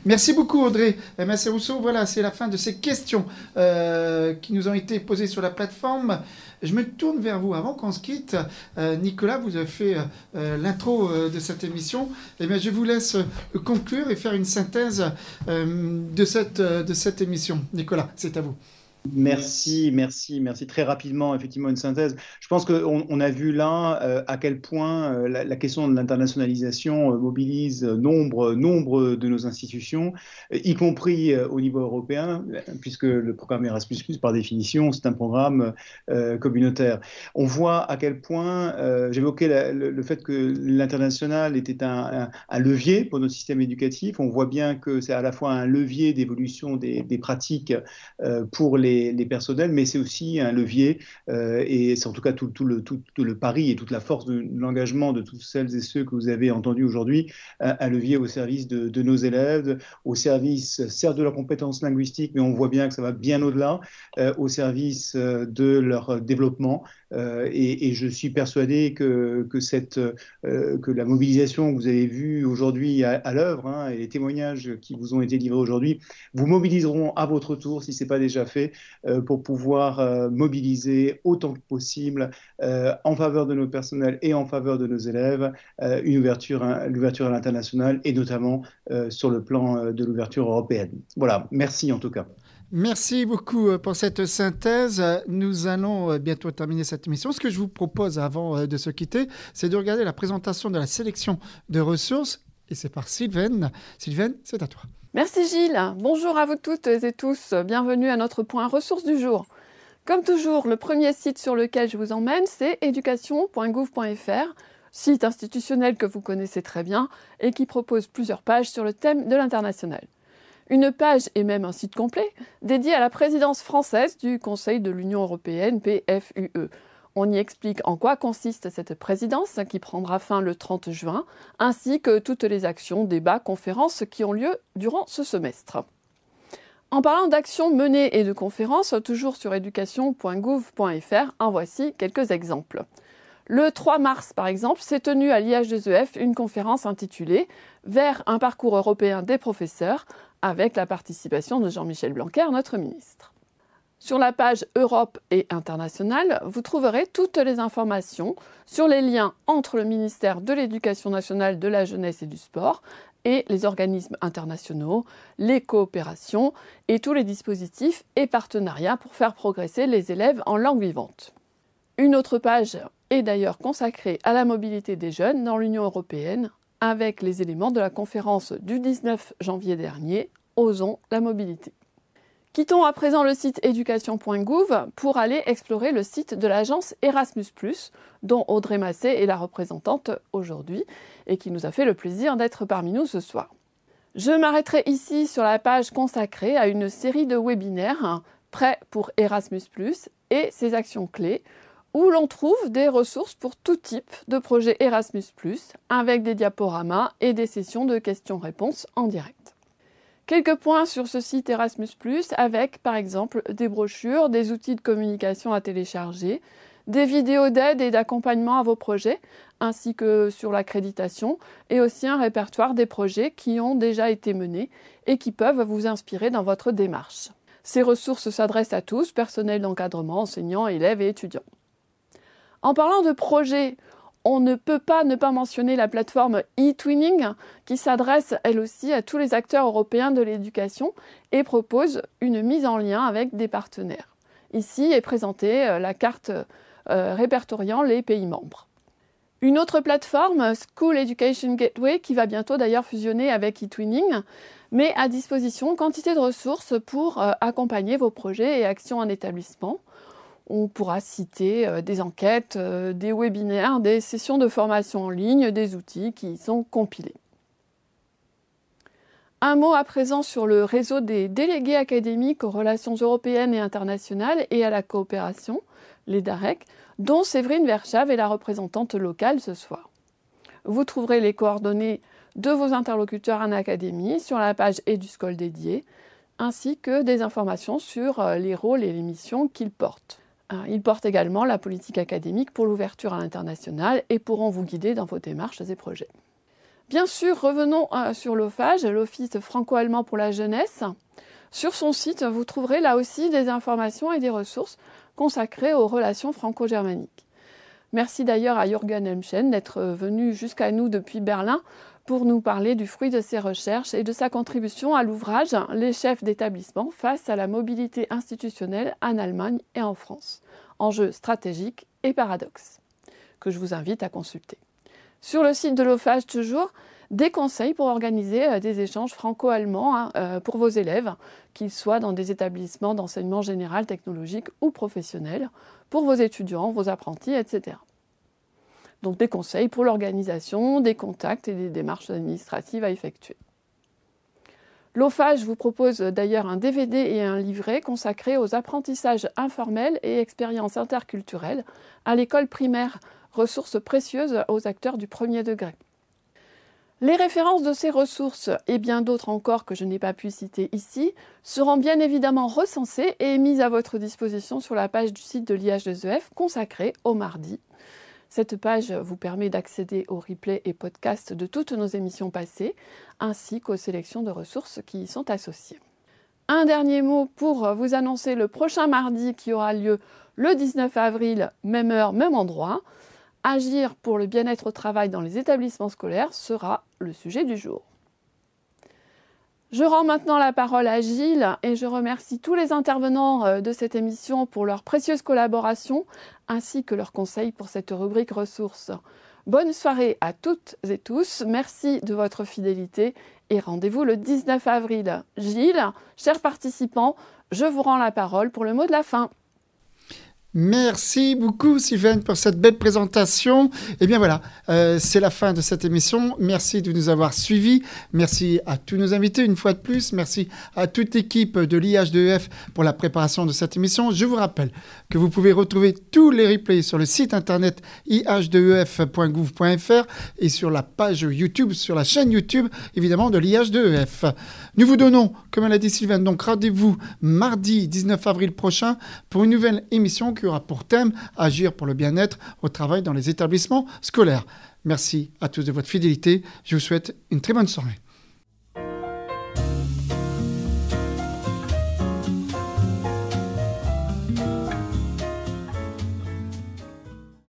Merci beaucoup Audrey. Et merci Rousseau. Voilà, c'est la fin de ces questions euh, qui nous ont été posées sur la plateforme. Je me tourne vers vous. Avant qu'on se quitte, euh, Nicolas, vous avez fait euh, l'intro de cette émission. Eh bien, je vous laisse conclure et faire une synthèse de, cette, de cette émission. Nicolas, c'est à vous. Merci, merci, merci. Très rapidement, effectivement, une synthèse. Je pense qu'on on a vu là euh, à quel point euh, la, question de l'internationalisation euh, mobilise nombre, nombre de nos institutions, y compris au niveau européen, puisque le programme Erasmus, par définition, c'est un programme communautaire. On voit à quel point, j'évoquais le, fait que l'international était un, levier pour notre système éducatif. On voit bien que c'est à la fois un levier d'évolution des, pratiques pour les les, personnels, mais c'est aussi un levier, euh, et c'est en tout cas tout, le, tout, le pari et toute la force de, l'engagement de toutes celles et ceux que vous avez entendus aujourd'hui, un, levier au service de, nos élèves, au service, certes, de leurs compétences linguistiques, mais on voit bien que ça va bien au-delà, euh, au service euh, de leur développement. Et, je suis persuadé que, que, cette, que la mobilisation que vous avez vue aujourd'hui à, l'œuvre hein, et les témoignages qui vous ont été livrés aujourd'hui vous mobiliseront à votre tour, si ce n'est pas déjà fait, euh, pour pouvoir euh, mobiliser autant que possible euh, en faveur de nos personnels et en faveur de nos élèves une ouverture, l'ouverture à l'international et notamment sur le plan de l'ouverture européenne. Voilà, merci en tout cas. Merci beaucoup pour cette synthèse. Nous allons bientôt terminer cette émission. Ce que je vous propose avant de se quitter, c'est de regarder la présentation de la sélection de ressources. Et c'est par Sylvaine. Sylvaine, c'est à toi. Merci Gilles. Bonjour à vous toutes et tous. Bienvenue à notre point ressources du jour. Comme toujours, le premier site sur lequel je vous emmène, c'est education.gouv.fr, site institutionnel que vous connaissez très bien et qui propose plusieurs pages sur le thème de l'international. Une page et même un site complet dédié à la présidence française du Conseil de l'Union européenne PFUE, on y explique en quoi consiste cette présidence qui prendra fin le 30 juin, ainsi que toutes les actions, débats, conférences qui ont lieu durant ce semestre. En parlant d'actions menées et de conférences, toujours sur éducation.gouv.fr, en voici quelques exemples. Le 3 mars, par exemple, s'est tenue à l'IH2EF une conférence intitulée Vers un parcours européen des professeurs, avec la participation de Jean-Michel Blanquer, notre ministre. Sur la page Europe et internationale, vous trouverez toutes les informations sur les liens entre le ministère de l'Éducation nationale, de la jeunesse et du sport et les organismes internationaux, les coopérations et tous les dispositifs et partenariats pour faire progresser les élèves en langue vivante. Une autre page est d'ailleurs consacrée à la mobilité des jeunes dans l'Union européenne avec les éléments de la conférence du 19 janvier dernier Osons la mobilité. Quittons à présent le site éducation.gouv pour aller explorer le site de l'agence Erasmus, dont Audrey Massé est la représentante aujourd'hui et qui nous a fait le plaisir d'être parmi nous ce soir. Je m'arrêterai ici sur la page consacrée à une série de webinaires prêts pour Erasmus et ses actions clés, où l'on trouve des ressources pour tout type de projet Erasmus, avec des diaporamas et des sessions de questions-réponses en direct. Quelques points sur ce site Erasmus, avec par exemple des brochures, des outils de communication à télécharger, des vidéos d'aide et d'accompagnement à vos projets, ainsi que sur l'accréditation, et aussi un répertoire des projets qui ont déjà été menés et qui peuvent vous inspirer dans votre démarche. Ces ressources s'adressent à tous, personnel d'encadrement, enseignants, élèves et étudiants. En parlant de projets, on ne peut pas ne pas mentionner la plateforme eTwinning qui s'adresse elle aussi à tous les acteurs européens de l'éducation et propose une mise en lien avec des partenaires. Ici est présentée euh, la carte euh, répertoriant les pays membres. Une autre plateforme, School Education Gateway, qui va bientôt d'ailleurs fusionner avec eTwinning, met à disposition quantité de ressources pour euh, accompagner vos projets et actions en établissement On pourra citer euh, des enquêtes, euh, des webinaires, des sessions de formation en ligne, des outils qui y sont compilés. Un mot à présent sur le réseau des délégués académiques aux relations européennes et internationales et à la coopération, les DAREC, dont Séverine Verschave est la représentante locale ce soir. Vous trouverez les coordonnées de vos interlocuteurs en académie sur la page EduScol dédiée, ainsi que des informations sur euh, les rôles et les missions qu'ils portent. Euh, ils portent également la politique académique pour l'ouverture à l'international et pourront vous guider dans vos démarches et projets. Bien sûr, revenons euh, sur l'OFAGE, l'Office franco-allemand pour la jeunesse. Sur son site, vous trouverez là aussi des informations et des ressources consacrées aux relations franco-germaniques. Merci d'ailleurs à Jürgen Hemschen d'être venu jusqu'à nous depuis Berlin pour nous parler du fruit de ses recherches et de sa contribution à l'ouvrage Les chefs d'établissement face à la mobilité institutionnelle en Allemagne et en France. Enjeux stratégiques et paradoxes, que je vous invite à consulter. Sur le site de l'OFAGE toujours, des conseils pour organiser euh, des échanges franco-allemands hein, euh, pour vos élèves, qu'ils soient dans des établissements d'enseignement général, technologique ou professionnel, pour vos étudiants, vos apprentis, etc. Donc des conseils pour l'organisation, des contacts et des démarches administratives à effectuer. L'OFAGE vous propose d'ailleurs un DVD et un livret consacrés aux apprentissages informels et expériences interculturelles à l'école primaire ressources précieuses aux acteurs du premier degré. Les références de ces ressources et bien d'autres encore que je n'ai pas pu citer ici seront bien évidemment recensées et mises à votre disposition sur la page du site de l'IH2EF consacrée au mardi. Cette page vous permet d'accéder aux replays et podcasts de toutes nos émissions passées, ainsi qu'aux sélections de ressources qui y sont associées. Un dernier mot pour vous annoncer le prochain mardi qui aura lieu le 19 avril, même heure, même endroit. Agir pour le bien-être au travail dans les établissements scolaires sera le sujet du jour. Je rends maintenant la parole à Gilles et je remercie tous les intervenants euh, de cette émission pour leur précieuse collaboration ainsi que leurs conseils pour cette rubrique ressources. Bonne soirée à toutes et tous, merci de votre fidélité et rendez-vous le 19 avril. Gilles, chers participants, je vous rends la parole pour le mot de la fin. Merci beaucoup Sylvain pour cette belle présentation. Et eh bien voilà, euh, c'est la fin de cette émission. Merci de nous avoir suivis. Merci à tous nos invités une fois de plus. Merci à toute l'équipe de l'IH2F pour la préparation de cette émission. Je vous rappelle que vous pouvez retrouver tous les replays sur le site internet ih2ef.gouv.fr et sur la page YouTube, sur la chaîne YouTube évidemment de l'IH2EF. Nous vous donnons, comme l'a dit Sylvain, donc rendez-vous mardi 19 avril prochain pour une nouvelle émission qui aura pour thème Agir pour le bien-être au travail dans les établissements scolaires. Merci à tous de votre fidélité. Je vous souhaite une très bonne soirée.